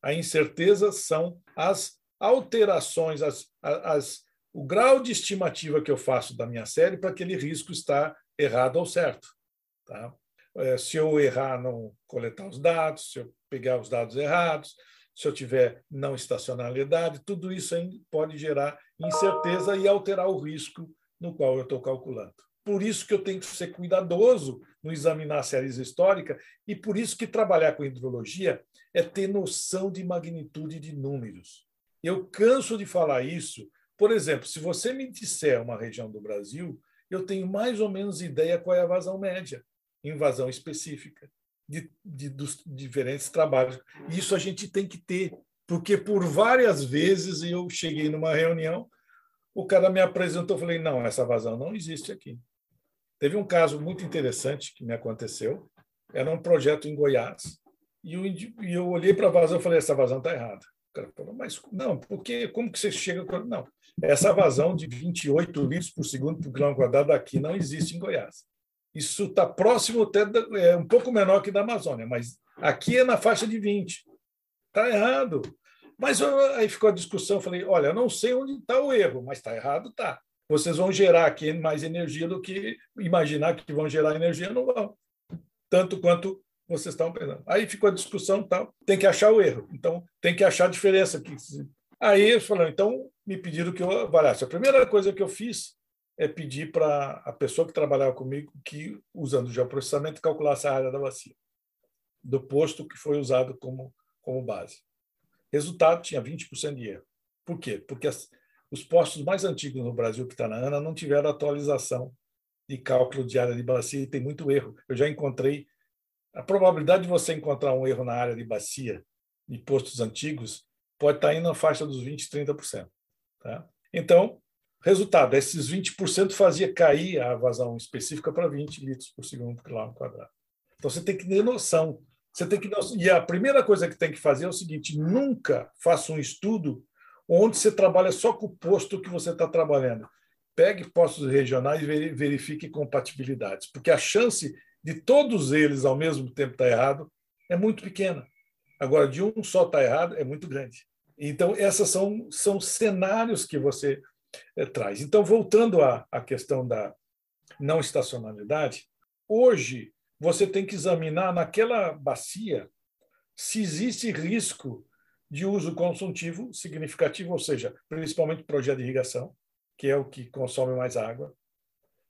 A incerteza são as alterações, as, as o grau de estimativa que eu faço da minha série para aquele risco estar errado ou certo. Tá? É, se eu errar, não coletar os dados, se eu pegar os dados errados, se eu tiver não estacionalidade, tudo isso pode gerar incerteza e alterar o risco no qual eu estou calculando. Por isso que eu tenho que ser cuidadoso no examinar séries históricas e por isso que trabalhar com hidrologia é ter noção de magnitude de números. Eu canso de falar isso por exemplo, se você me disser uma região do Brasil, eu tenho mais ou menos ideia qual é a vazão média, em vazão específica, de, de, dos diferentes trabalhos. Isso a gente tem que ter, porque por várias vezes eu cheguei numa reunião, o cara me apresentou, eu falei, não, essa vazão não existe aqui. Teve um caso muito interessante que me aconteceu, era um projeto em Goiás, e eu, e eu olhei para a vazão e falei, essa vazão está errada. O cara falou, mas não, porque como que você chega... Não, essa vazão de 28 litros por segundo por quilômetro quadrado aqui não existe em Goiás. Isso está próximo, até é um pouco menor que da Amazônia, mas aqui é na faixa de 20. Está errado. Mas aí ficou a discussão, eu falei, olha, eu não sei onde está o erro, mas está errado, tá. Vocês vão gerar aqui mais energia do que imaginar que vão gerar energia, não vão. Tanto quanto vocês estão pensando. Aí ficou a discussão, tal. tem que achar o erro. Então, tem que achar a diferença. Aí eles falaram, então me pediram que eu avaliasse. A primeira coisa que eu fiz é pedir para a pessoa que trabalhava comigo que, usando o geoprocessamento, calculasse a área da bacia, do posto que foi usado como, como base. Resultado, tinha 20% de erro. Por quê? Porque as, os postos mais antigos no Brasil, que está na ANA, não tiveram atualização de cálculo de área de bacia e tem muito erro. Eu já encontrei. A probabilidade de você encontrar um erro na área de bacia de postos antigos pode estar tá indo na faixa dos 20%, 30%. Tá? Então, resultado, esses 20% fazia cair a vazão específica para 20 litros por segundo por quilômetro quadrado. Então, você tem que ter noção. Você tem que E a primeira coisa que tem que fazer é o seguinte: nunca faça um estudo onde você trabalha só com o posto que você está trabalhando. Pegue postos regionais e verifique compatibilidades, porque a chance de todos eles ao mesmo tempo estar tá errado é muito pequena. Agora, de um só estar tá errado é muito grande. Então, esses são, são cenários que você é, traz. Então, voltando à, à questão da não estacionalidade, hoje você tem que examinar naquela bacia se existe risco de uso consultivo significativo, ou seja, principalmente projeto de irrigação, que é o que consome mais água,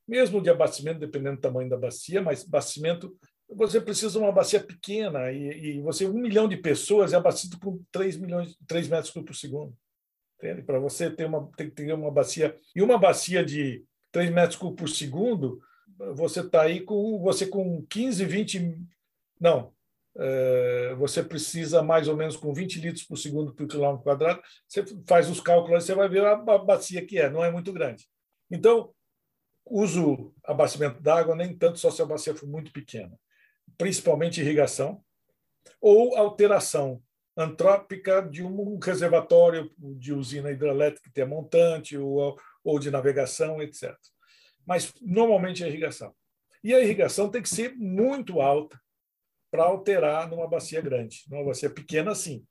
mesmo de abastecimento, dependendo do tamanho da bacia, mas abastecimento você precisa de uma bacia pequena e, e você, um milhão de pessoas é abastecido por 3, milhões, 3 metros por segundo. Para você ter uma, tem que ter uma bacia. E uma bacia de 3 metros por segundo, você está aí com você com 15, 20. Não. É, você precisa mais ou menos com 20 litros por segundo por quilômetro quadrado. Você faz os cálculos, você vai ver a bacia que é, não é muito grande. Então, uso abastecimento d'água, nem tanto só se a bacia for muito pequena principalmente irrigação, ou alteração antrópica de um reservatório de usina hidrelétrica que é montante ou, ou de navegação, etc. Mas normalmente é irrigação. E a irrigação tem que ser muito alta para alterar numa bacia grande. Numa bacia pequena, sim.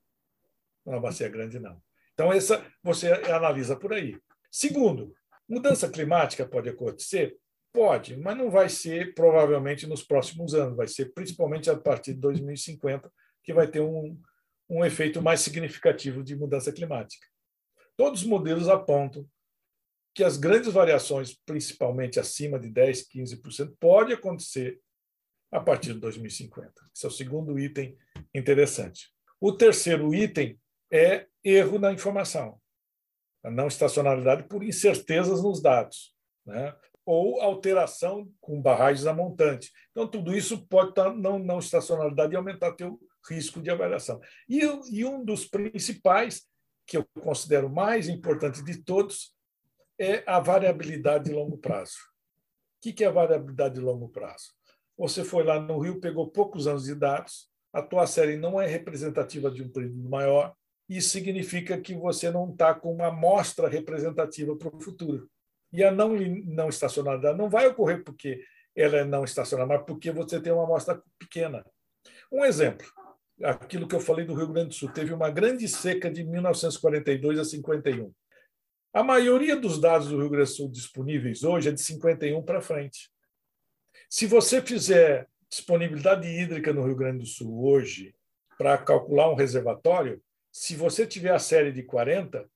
Numa bacia grande, não. Então, essa você analisa por aí. Segundo, mudança climática pode acontecer? Pode, mas não vai ser provavelmente nos próximos anos, vai ser principalmente a partir de 2050 que vai ter um, um efeito mais significativo de mudança climática. Todos os modelos apontam que as grandes variações, principalmente acima de 10, 15%, pode acontecer a partir de 2050. Esse é o segundo item interessante. O terceiro item é erro na informação, a não estacionalidade por incertezas nos dados, né? ou alteração com barragens a montante. Então, tudo isso pode estar não, não estacionalidade e aumentar teu risco de avaliação. E, e um dos principais, que eu considero mais importante de todos, é a variabilidade de longo prazo. O que é a variabilidade de longo prazo? Você foi lá no Rio, pegou poucos anos de dados, a tua série não é representativa de um período maior, isso significa que você não está com uma amostra representativa para o futuro. E a não, não não vai ocorrer porque ela é não estacionária, mas porque você tem uma amostra pequena. Um exemplo, aquilo que eu falei do Rio Grande do Sul, teve uma grande seca de 1942 a 51. A maioria dos dados do Rio Grande do Sul disponíveis hoje é de 51 para frente. Se você fizer disponibilidade hídrica no Rio Grande do Sul hoje para calcular um reservatório, se você tiver a série de 40,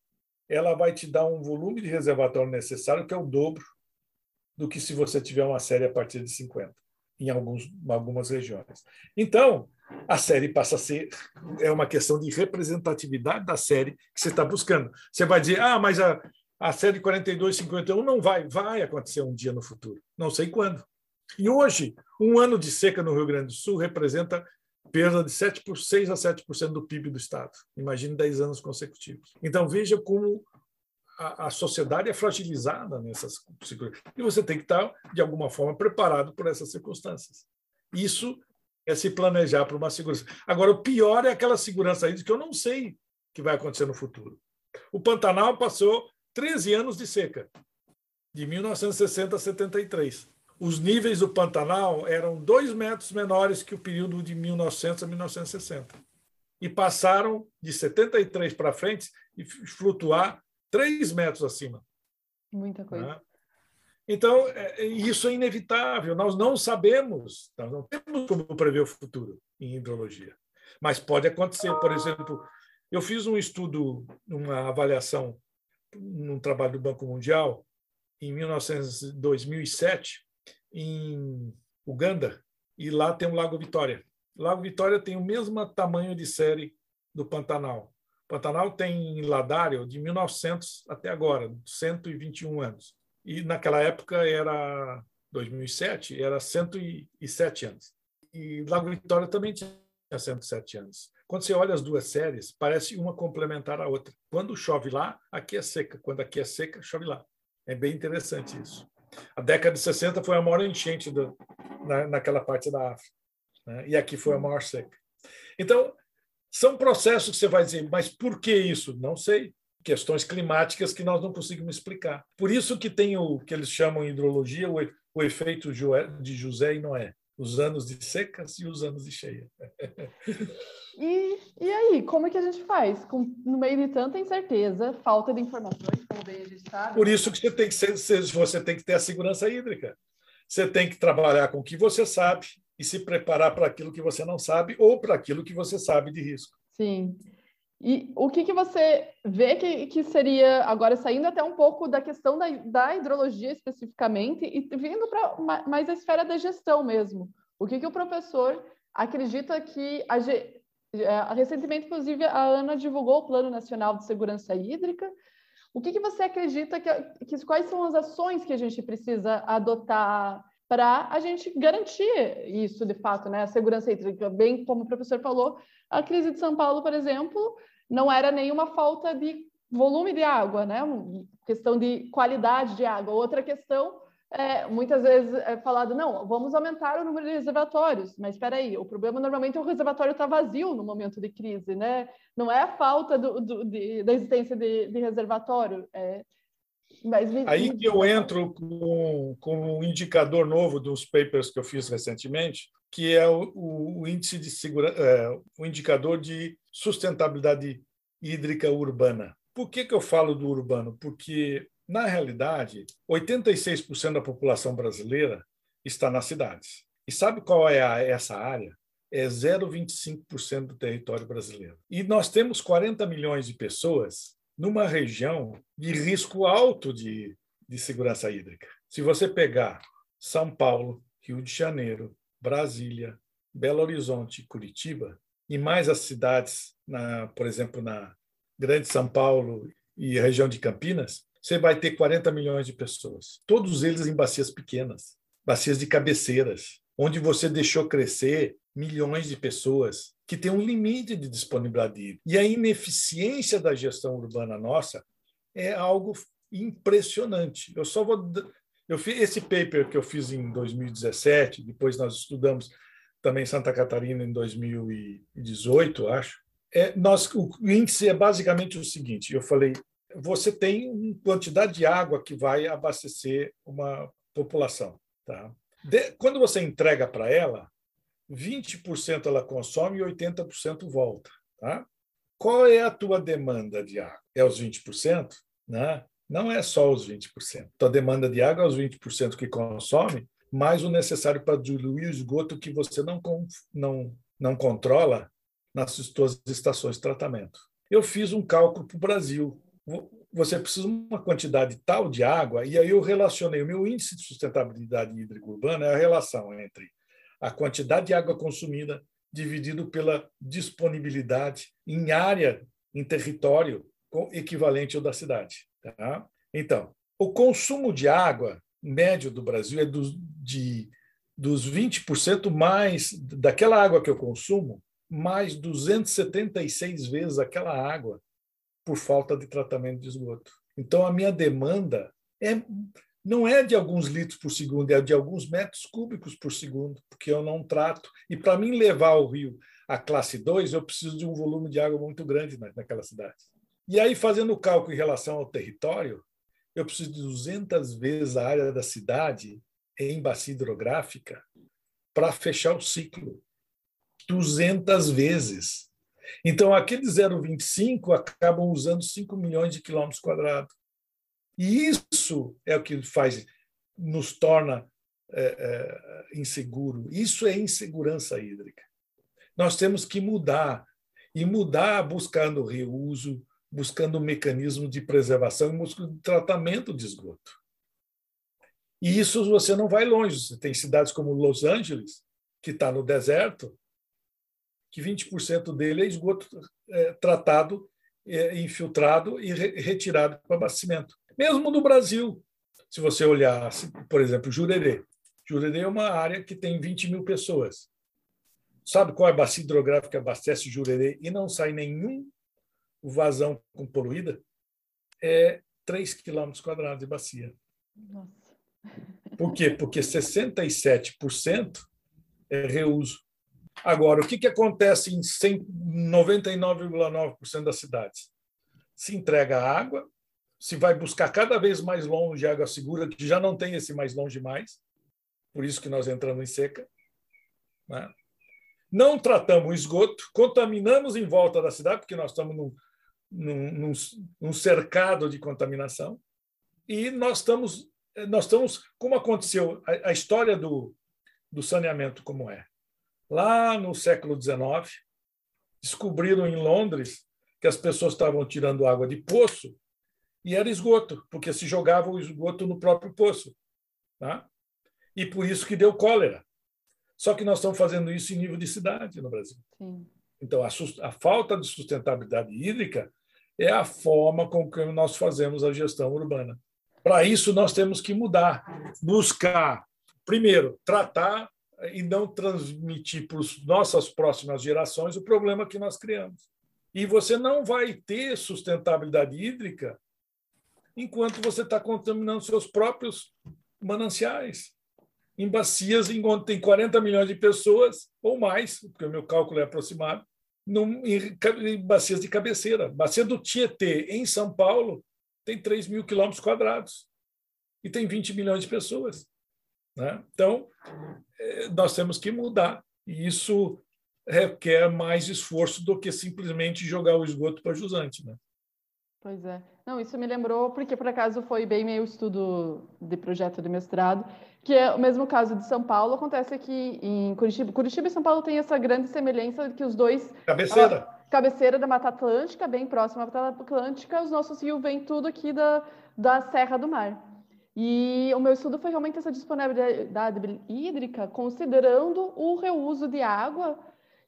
ela vai te dar um volume de reservatório necessário que é o dobro do que se você tiver uma série a partir de 50 em alguns, algumas regiões. Então, a série passa a ser é uma questão de representatividade da série que você está buscando. Você vai dizer, ah, mas a, a série 42, 51 não vai, vai acontecer um dia no futuro, não sei quando. E hoje, um ano de seca no Rio Grande do Sul representa perda de 7 por 6 a 7% do PIB do Estado. Imagine 10 anos consecutivos. Então, veja como a, a sociedade é fragilizada nessas circunstâncias. E você tem que estar, de alguma forma, preparado por essas circunstâncias. Isso é se planejar para uma segurança. Agora, o pior é aquela segurança aí de que eu não sei o que vai acontecer no futuro. O Pantanal passou 13 anos de seca, de 1960 a 73 os níveis do Pantanal eram dois metros menores que o período de 1900 a 1960. E passaram de 73 para frente e flutuar três metros acima. Muita coisa. Né? Então, é, é, isso é inevitável. Nós não sabemos, nós não temos como prever o futuro em hidrologia. Mas pode acontecer. Por exemplo, eu fiz um estudo, uma avaliação, num trabalho do Banco Mundial, em 1900, 2007, em Uganda e lá tem o Lago Vitória. Lago Vitória tem o mesmo tamanho de série do Pantanal. O Pantanal tem ladário de 1900 até agora, 121 anos. E naquela época era 2007, era 107 anos. E Lago Vitória também tinha 107 anos. Quando você olha as duas séries, parece uma complementar a outra. Quando chove lá, aqui é seca. Quando aqui é seca, chove lá. É bem interessante isso. A década de 60 foi a maior enchente do, na, naquela parte da África. Né? E aqui foi a maior seca. Então, são processos que você vai dizer, mas por que isso? Não sei. Questões climáticas que nós não conseguimos explicar. Por isso que tem o que eles chamam em hidrologia o, o efeito de José e Noé os anos de secas e os anos de cheia. e, e aí, como é que a gente faz? Com, no meio de tanta incerteza, falta de informações, como bem a gente sabe. Por isso que você tem que, ser, você tem que ter a segurança hídrica. Você tem que trabalhar com o que você sabe e se preparar para aquilo que você não sabe ou para aquilo que você sabe de risco. Sim. E o que, que você vê que, que seria, agora saindo até um pouco da questão da, da hidrologia especificamente e vindo para mais a esfera da gestão mesmo. O que, que o professor acredita que. A, é, recentemente, inclusive, a ANA divulgou o Plano Nacional de Segurança Hídrica. O que, que você acredita que, que quais são as ações que a gente precisa adotar para a gente garantir isso de fato, né? A segurança hídrica, bem como o professor falou, a crise de São Paulo, por exemplo, não era nenhuma falta de volume de água, né? Questão de qualidade de água. Outra questão É, muitas vezes é falado, não, vamos aumentar o número de reservatórios, mas espera aí, o problema normalmente é o reservatório está vazio no momento de crise, né? Não é a falta do, do, de, da existência de, de reservatório. É, mas aí que eu entro com, com um indicador novo dos papers que eu fiz recentemente, que é o, o índice de segurança, é, o indicador de sustentabilidade hídrica urbana. Por que, que eu falo do urbano? Porque na realidade, 86% da população brasileira está nas cidades. E sabe qual é a, essa área? É 0,25% do território brasileiro. E nós temos 40 milhões de pessoas numa região de risco alto de, de segurança hídrica. Se você pegar São Paulo, Rio de Janeiro, Brasília, Belo Horizonte, Curitiba, e mais as cidades, na, por exemplo, na Grande São Paulo e região de Campinas, você vai ter 40 milhões de pessoas, todos eles em bacias pequenas, bacias de cabeceiras, onde você deixou crescer milhões de pessoas que têm um limite de disponibilidade. E a ineficiência da gestão urbana nossa é algo impressionante. Eu só vou eu fiz esse paper que eu fiz em 2017, depois nós estudamos também Santa Catarina em 2018, acho. É, nós, o índice é basicamente o seguinte: eu falei, você tem uma quantidade de água que vai abastecer uma população. Tá? De, quando você entrega para ela, 20% ela consome e 80% volta. Tá? Qual é a tua demanda de água? É os 20%? Né? Não é só os 20%. Tua demanda de água é os 20% que consome, mais o necessário para diluir o esgoto que você não, não, não controla nas suas estações de tratamento. Eu fiz um cálculo para o Brasil você precisa de uma quantidade tal de água, e aí eu relacionei o meu índice de sustentabilidade hídrica urbana é a relação entre a quantidade de água consumida dividido pela disponibilidade em área, em território equivalente ao da cidade. Tá? Então, o consumo de água médio do Brasil é dos, de, dos 20% mais daquela água que eu consumo, mais 276 vezes aquela água por falta de tratamento de esgoto. Então, a minha demanda é, não é de alguns litros por segundo, é de alguns metros cúbicos por segundo, porque eu não trato. E para mim levar o rio à classe 2, eu preciso de um volume de água muito grande naquela cidade. E aí, fazendo o cálculo em relação ao território, eu preciso de 200 vezes a área da cidade em bacia hidrográfica para fechar o ciclo. 200 vezes. Então, aqueles 0,25 acabam usando 5 milhões de quilômetros quadrados. E isso é o que faz, nos torna é, é, inseguro. Isso é insegurança hídrica. Nós temos que mudar, e mudar buscando reuso, buscando um mecanismo de preservação e buscando tratamento de esgoto. E isso você não vai longe. Você tem cidades como Los Angeles, que está no deserto, que 20% dele é esgoto é, tratado, é, infiltrado e re, retirado para abastecimento. Mesmo no Brasil, se você olhar, por exemplo, Jurerê. Jurerê é uma área que tem 20 mil pessoas. Sabe qual é a bacia hidrográfica que abastece Jurerê e não sai nenhum vazão com poluída? É 3 quilômetros quadrados de bacia. Nossa. [LAUGHS] Por quê? Porque 67% é reuso. Agora, o que, que acontece em 99,9% das cidades? Se entrega água, se vai buscar cada vez mais longe água segura, que já não tem esse mais longe mais, por isso que nós entramos em seca. Né? Não tratamos o esgoto, contaminamos em volta da cidade, porque nós estamos num, num, num cercado de contaminação, e nós estamos, nós estamos como aconteceu, a, a história do, do saneamento como é lá no século XIX, descobriram em Londres que as pessoas estavam tirando água de poço e era esgoto, porque se jogava o esgoto no próprio poço. Tá? E por isso que deu cólera. Só que nós estamos fazendo isso em nível de cidade no Brasil. Sim. Então, a, a, falta de sustentabilidade hídrica é a forma com que nós fazemos a gestão urbana. Para isso, nós temos que mudar, buscar, primeiro, tratar e não transmitir para as nossas próximas gerações o problema que nós criamos. E você não vai ter sustentabilidade hídrica enquanto você está contaminando seus próprios mananciais, em bacias onde tem 40 milhões de pessoas ou mais, porque o meu cálculo é aproximado, num, em, em bacias de cabeceira. Bacia do Tietê, em São Paulo, tem 3 mil quilômetros quadrados e tem 20 milhões de pessoas. Né? Então, é, nós temos que mudar. E isso requer mais esforço do que simplesmente jogar o esgoto para jusante. Né? Pois é. Não, isso me lembrou, porque por acaso foi bem meu estudo de projeto de mestrado, que é o mesmo caso de São Paulo, acontece aqui em Curitiba. Curitiba e São Paulo têm essa grande semelhança que os dois. Cabeceira. A, cabeceira da Mata Atlântica, bem próxima da Mata Atlântica, os nossos rios vêm tudo aqui da, da Serra do Mar. E o meu estudo foi realmente essa disponibilidade hídrica, considerando o reuso de água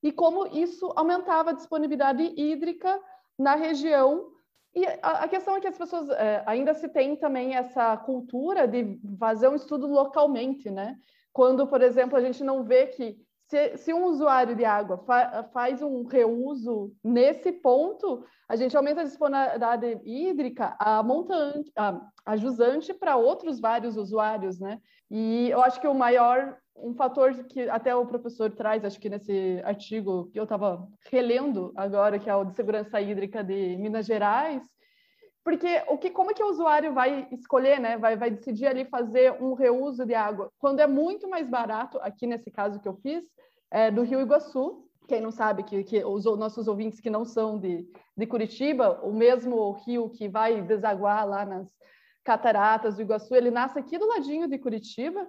e como isso aumentava a disponibilidade hídrica na região e a, questão é que as pessoas é, ainda se tem também essa cultura de fazer um estudo localmente, né? Quando, por exemplo, a gente não vê que se, se um usuário de água fa, faz um reuso nesse ponto, a gente aumenta a disponibilidade hídrica a montante, a, a jusante para outros vários usuários, né? E eu acho que o maior um fator que até o professor traz, acho que nesse artigo que eu estava relendo agora, que é o de segurança hídrica de Minas Gerais, porque o que, como é que o usuário vai escolher, né? Vai, vai decidir ali fazer um reuso de água quando é muito mais barato, aqui nesse caso que eu fiz, é, do Rio Iguaçu. Quem não sabe que, que os nossos ouvintes que não são de, de Curitiba, o mesmo rio que vai desaguar lá nas cataratas do Iguaçu, ele nasce aqui do ladinho de Curitiba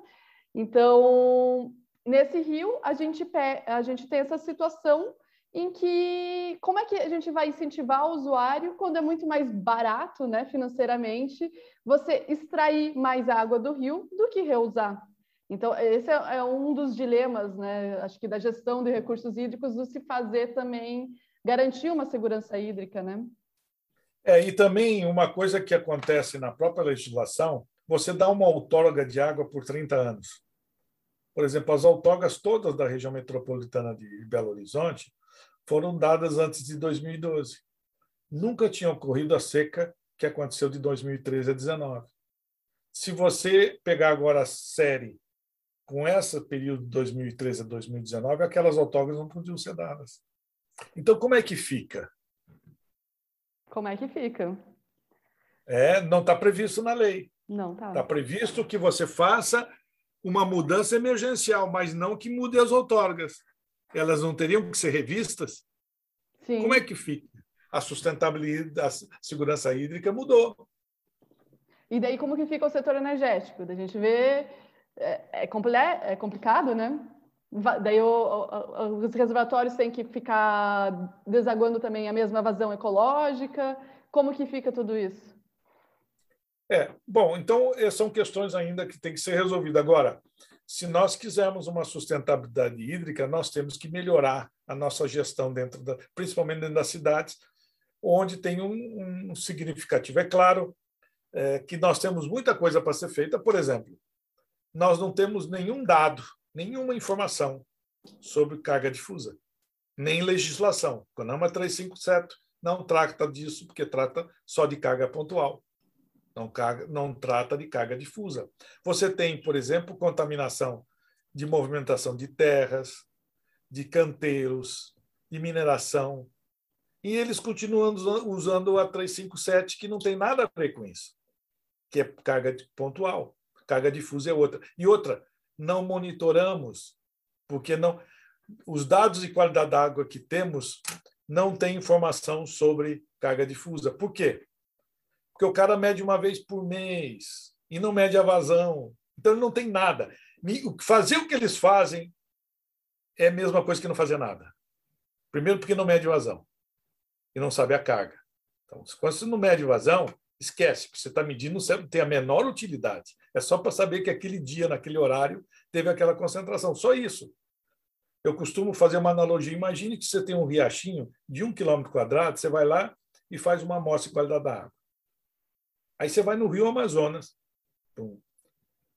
então, nesse rio, a gente, a gente tem essa situação em que como é que a gente vai incentivar o usuário quando é muito mais barato, né, financeiramente, você extrair mais água do rio do que reusar. Então, esse é, é um dos dilemas, né, acho que da gestão de recursos hídricos, do se fazer também garantir uma segurança hídrica, né? É, e também uma coisa que acontece na própria legislação, você dá uma outorga de água por 30 anos. Por exemplo, as outorgas todas da região metropolitana de Belo Horizonte foram dadas antes de 2012. Nunca tinha ocorrido a seca que aconteceu de 2013 a 2019. Se você pegar agora a série com esse período de 2013 a 2019, aquelas outorgas não podiam ser dadas. Então, como é que fica? Como é que fica? É, não está previsto na lei. Não está. Está previsto que você faça uma mudança emergencial, mas não que mude as outorgas. Elas não teriam que ser revistas? Sim. Como é que fica? A sustentabilidade da segurança hídrica mudou. E daí como que fica o setor energético? A gente vê é, é, é complicado, né? Daí o, o, os reservatórios têm que ficar desaguando também a mesma vazão ecológica. Como que fica tudo isso? É, bom, então eh, são questões ainda que têm que ser resolvidas. Agora, se nós quisermos uma sustentabilidade hídrica, nós temos que melhorar a nossa gestão dentro da, principalmente dentro das cidades, onde tem um, um significativo. É claro é, que nós temos muita coisa para ser feita. Por exemplo, nós não temos nenhum dado, nenhuma informação sobre carga difusa, nem legislação. CONAMA 357 não trata disso, porque trata só de carga pontual não, não trata de carga difusa. Você tem, por exemplo, contaminação de movimentação de terras, de canteiros, de mineração, e eles continuam usando a 357, que não tem nada a ver com isso, que é carga pontual. Carga difusa é outra. E outra, não monitoramos, porque não os dados de qualidade da água que temos não têm informação sobre carga difusa. Por quê? Porque o cara mede uma vez por mês e não mede a vazão. Então ele não tem nada. Fazer o que eles fazem é a mesma coisa que não fazer nada. Primeiro, porque não mede vazão e não sabe a carga. Então, quando você não mede vazão, esquece, que você está medindo não tem a menor utilidade. É só para saber que aquele dia, naquele horário, teve aquela concentração. Só isso. Eu costumo fazer uma analogia. Imagine que você tem um riachinho de um quilômetro quadrado, você vai lá e faz uma amostra de qualidade da água. Aí você vai no Rio Amazonas, com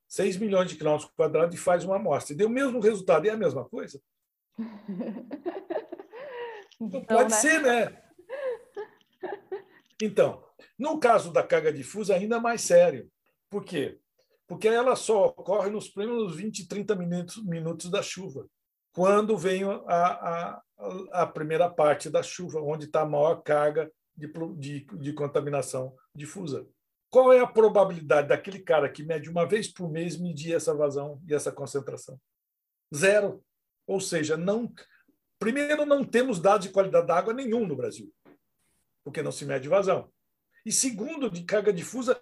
6 milhões de quilômetros quadrados, e faz uma amostra. E deu o mesmo resultado. E é a mesma coisa? [LAUGHS] Então, pode né? ser, né? Então, no caso da carga difusa, ainda mais sério. Por quê? porque ela só ocorre nos primeiros 20, 30 minutos, minutos da chuva, quando vem a, a, a primeira parte da chuva, onde está a maior carga de, de, de contaminação difusa. Qual é a probabilidade daquele cara que mede uma vez por mês medir essa vazão e essa concentração? Zero. Ou seja, não. Primeiro, não temos dados de qualidade da água nenhum no Brasil, porque não se mede vazão. E segundo, de carga difusa,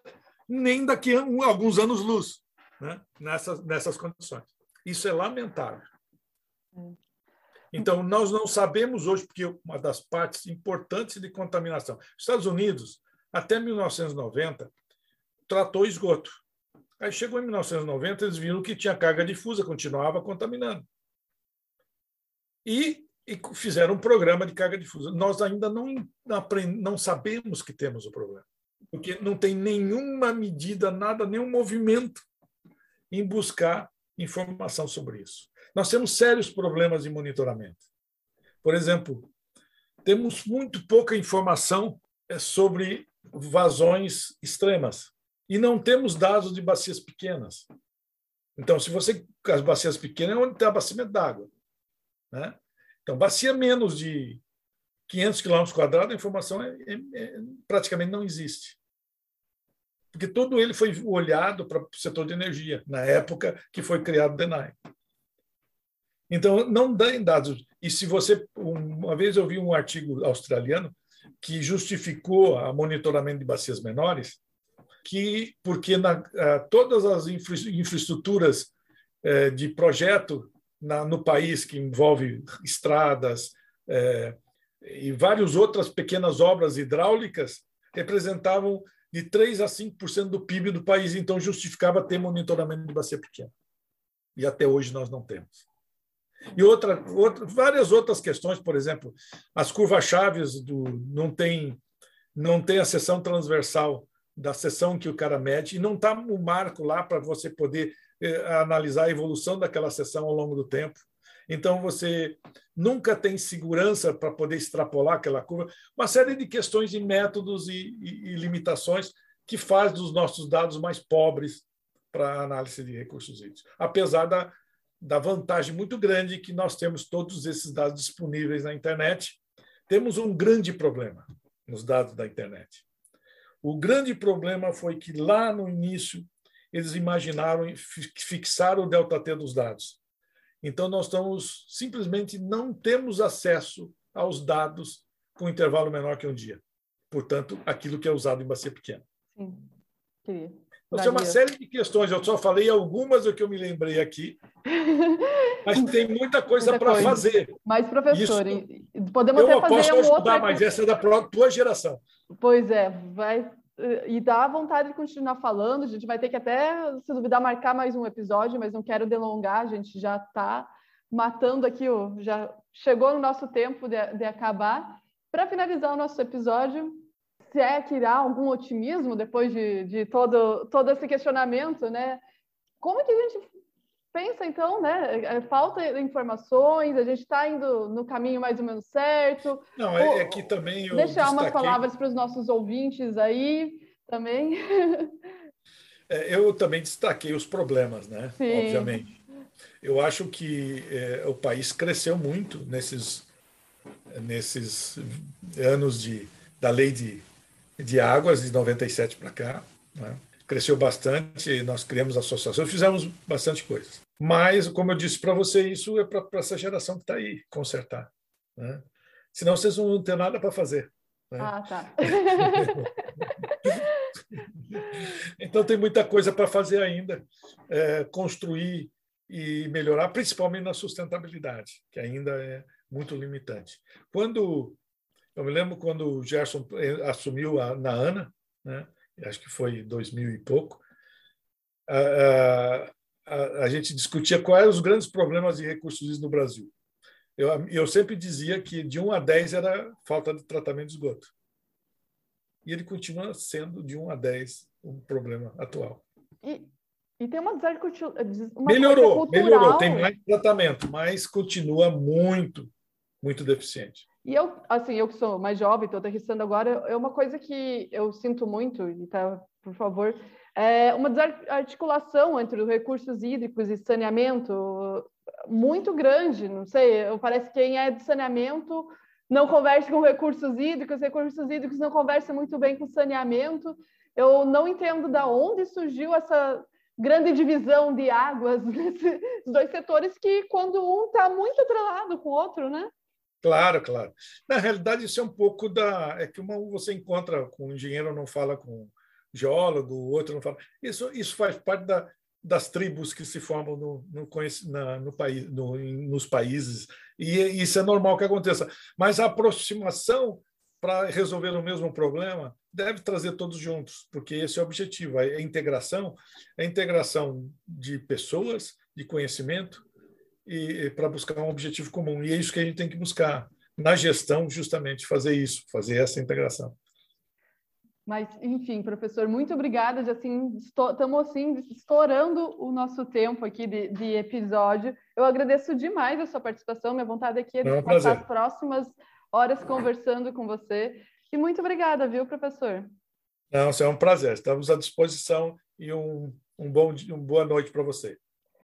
nem daqui a alguns anos luz, né? nessas, nessas condições. Isso é lamentável. Hum. Então, nós não sabemos hoje, porque uma das partes importantes de contaminação. Estados Unidos, até 1990, tratou esgoto. Aí chegou em 1990, eles viram que tinha carga difusa, continuava contaminando. E, e fizeram um programa de carga difusa. Nós ainda não, não sabemos que temos o problema, porque não tem nenhuma medida, nada, nenhum movimento em buscar informação sobre isso. Nós temos sérios problemas de monitoramento. Por exemplo, temos muito pouca informação é, sobre vazões extremas e não temos dados de bacias pequenas. Então, se você as bacias pequenas é onde tem abastecimento d'água, né? Então, bacia menos de 500 km quadrados, a informação é, é, é, praticamente não existe. Porque todo ele foi olhado para o setor de energia, na época que foi criado o DENAI. Então, não dá em dados. E se você. Uma vez eu vi um artigo australiano que justificou o monitoramento de bacias menores, que porque na, todas as infra, infraestruturas eh, de projeto na, no país que envolve estradas eh, e várias outras pequenas obras hidráulicas representavam de 3 a 5% do PIB do país, então justificava ter monitoramento de bacia pequena. E até hoje nós não temos. E outra, outra, várias outras questões, por exemplo, as curvas chaves do, não tem não tem a seção transversal da seção que o cara mede e não está o marco lá para você poder eh, analisar a evolução daquela seção ao longo do tempo. Então você nunca tem segurança para poder extrapolar aquela curva. Uma série de questões e métodos e, e, e limitações que faz dos nossos dados mais pobres para análise de recursos hídricos, apesar da da vantagem muito grande que nós temos todos esses dados disponíveis na internet. Temos um grande problema nos dados da internet. O grande problema foi que lá no início eles imaginaram fixar o delta T dos dados. Então nós estamos simplesmente não temos acesso aos dados com intervalo menor que um dia. Portanto, aquilo que é usado em bacia pequena. Sim. Queria. Então, tem uma série de questões, eu só falei algumas do que eu me lembrei aqui, [LAUGHS] mas tem muita coisa para fazer. Mas, professor, Isso, podemos até fazer posso ajudar, outra... mas essa é da tua geração. Pois é, vai e dá vontade de continuar falando. A gente vai ter que até, se duvidar, marcar mais um episódio, mas não quero delongar. A gente já está matando aqui, já chegou no nosso tempo de, de acabar. Para finalizar o nosso episódio, se é que há algum otimismo depois de, de todo, todo esse questionamento, né? Como que a gente pensa, então, né? É, falta informações, a gente está indo no caminho mais ou menos certo. Não, é, é que também eu Deixar destaquei... umas palavras para os nossos ouvintes aí também. [LAUGHS] É, eu também destaquei os problemas, né? Sim. Obviamente. Eu acho que é, o país cresceu muito nesses, nesses anos de, da lei de de águas de 97 para cá. Né? Cresceu bastante, nós criamos associações, fizemos bastante coisa. Mas, como eu disse para você, isso é para essa geração que está aí consertar. Né? Senão vocês não ter nada para fazer. Né? Ah, tá. [LAUGHS] então tem muita coisa para fazer ainda, é, construir e melhorar, principalmente na sustentabilidade, que ainda é muito limitante. Quando eu me lembro quando o Gerson eh, assumiu a, na ANA, né? acho que foi 2000 e pouco, a, a, a, gente discutia quais eram os grandes problemas de recursos no Brasil. Eu, eu sempre dizia que de 1 a 10 era falta de tratamento de esgoto. E ele continua sendo de 1 a 10 um problema atual. E, e tem uma deserticultura. Melhorou, melhorou, tem mais tratamento, mas continua muito, muito deficiente. E eu, assim, eu que sou mais jovem, estou aterrissando agora, é uma coisa que eu sinto muito, e tá, por favor, é uma desarticulação entre os recursos hídricos e saneamento muito grande. Não sei, parece que quem é de saneamento não conversa com recursos hídricos, recursos hídricos não conversam muito bem com saneamento. Eu não entendo da onde surgiu essa grande divisão de águas [LAUGHS] nesses dois setores que quando um está muito atrelado com o outro, né? Claro, claro. Na realidade, isso é um pouco da. É que uma você encontra com um engenheiro, não fala com geólogo, o outro não fala. Isso, isso faz parte da, das tribos que se formam no, no, na, no país, no, nos países, e isso é normal que aconteça. Mas a aproximação para resolver o mesmo problema deve trazer todos juntos, porque esse é o objetivo, a integração, a integração de pessoas, de conhecimento, e para buscar um objetivo comum. E é isso que a gente tem que buscar na gestão, justamente fazer isso, fazer essa integração. Mas, enfim, professor, muito obrigada. Já assim, estamos assim estourando o nosso tempo aqui de, de, episódio. Eu agradeço demais a sua participação. Minha vontade aqui é de é um passar prazer. as próximas horas conversando com você. E muito obrigada, viu, professor? Não, é um prazer. Estamos à disposição e um, um bom, uma boa noite para você.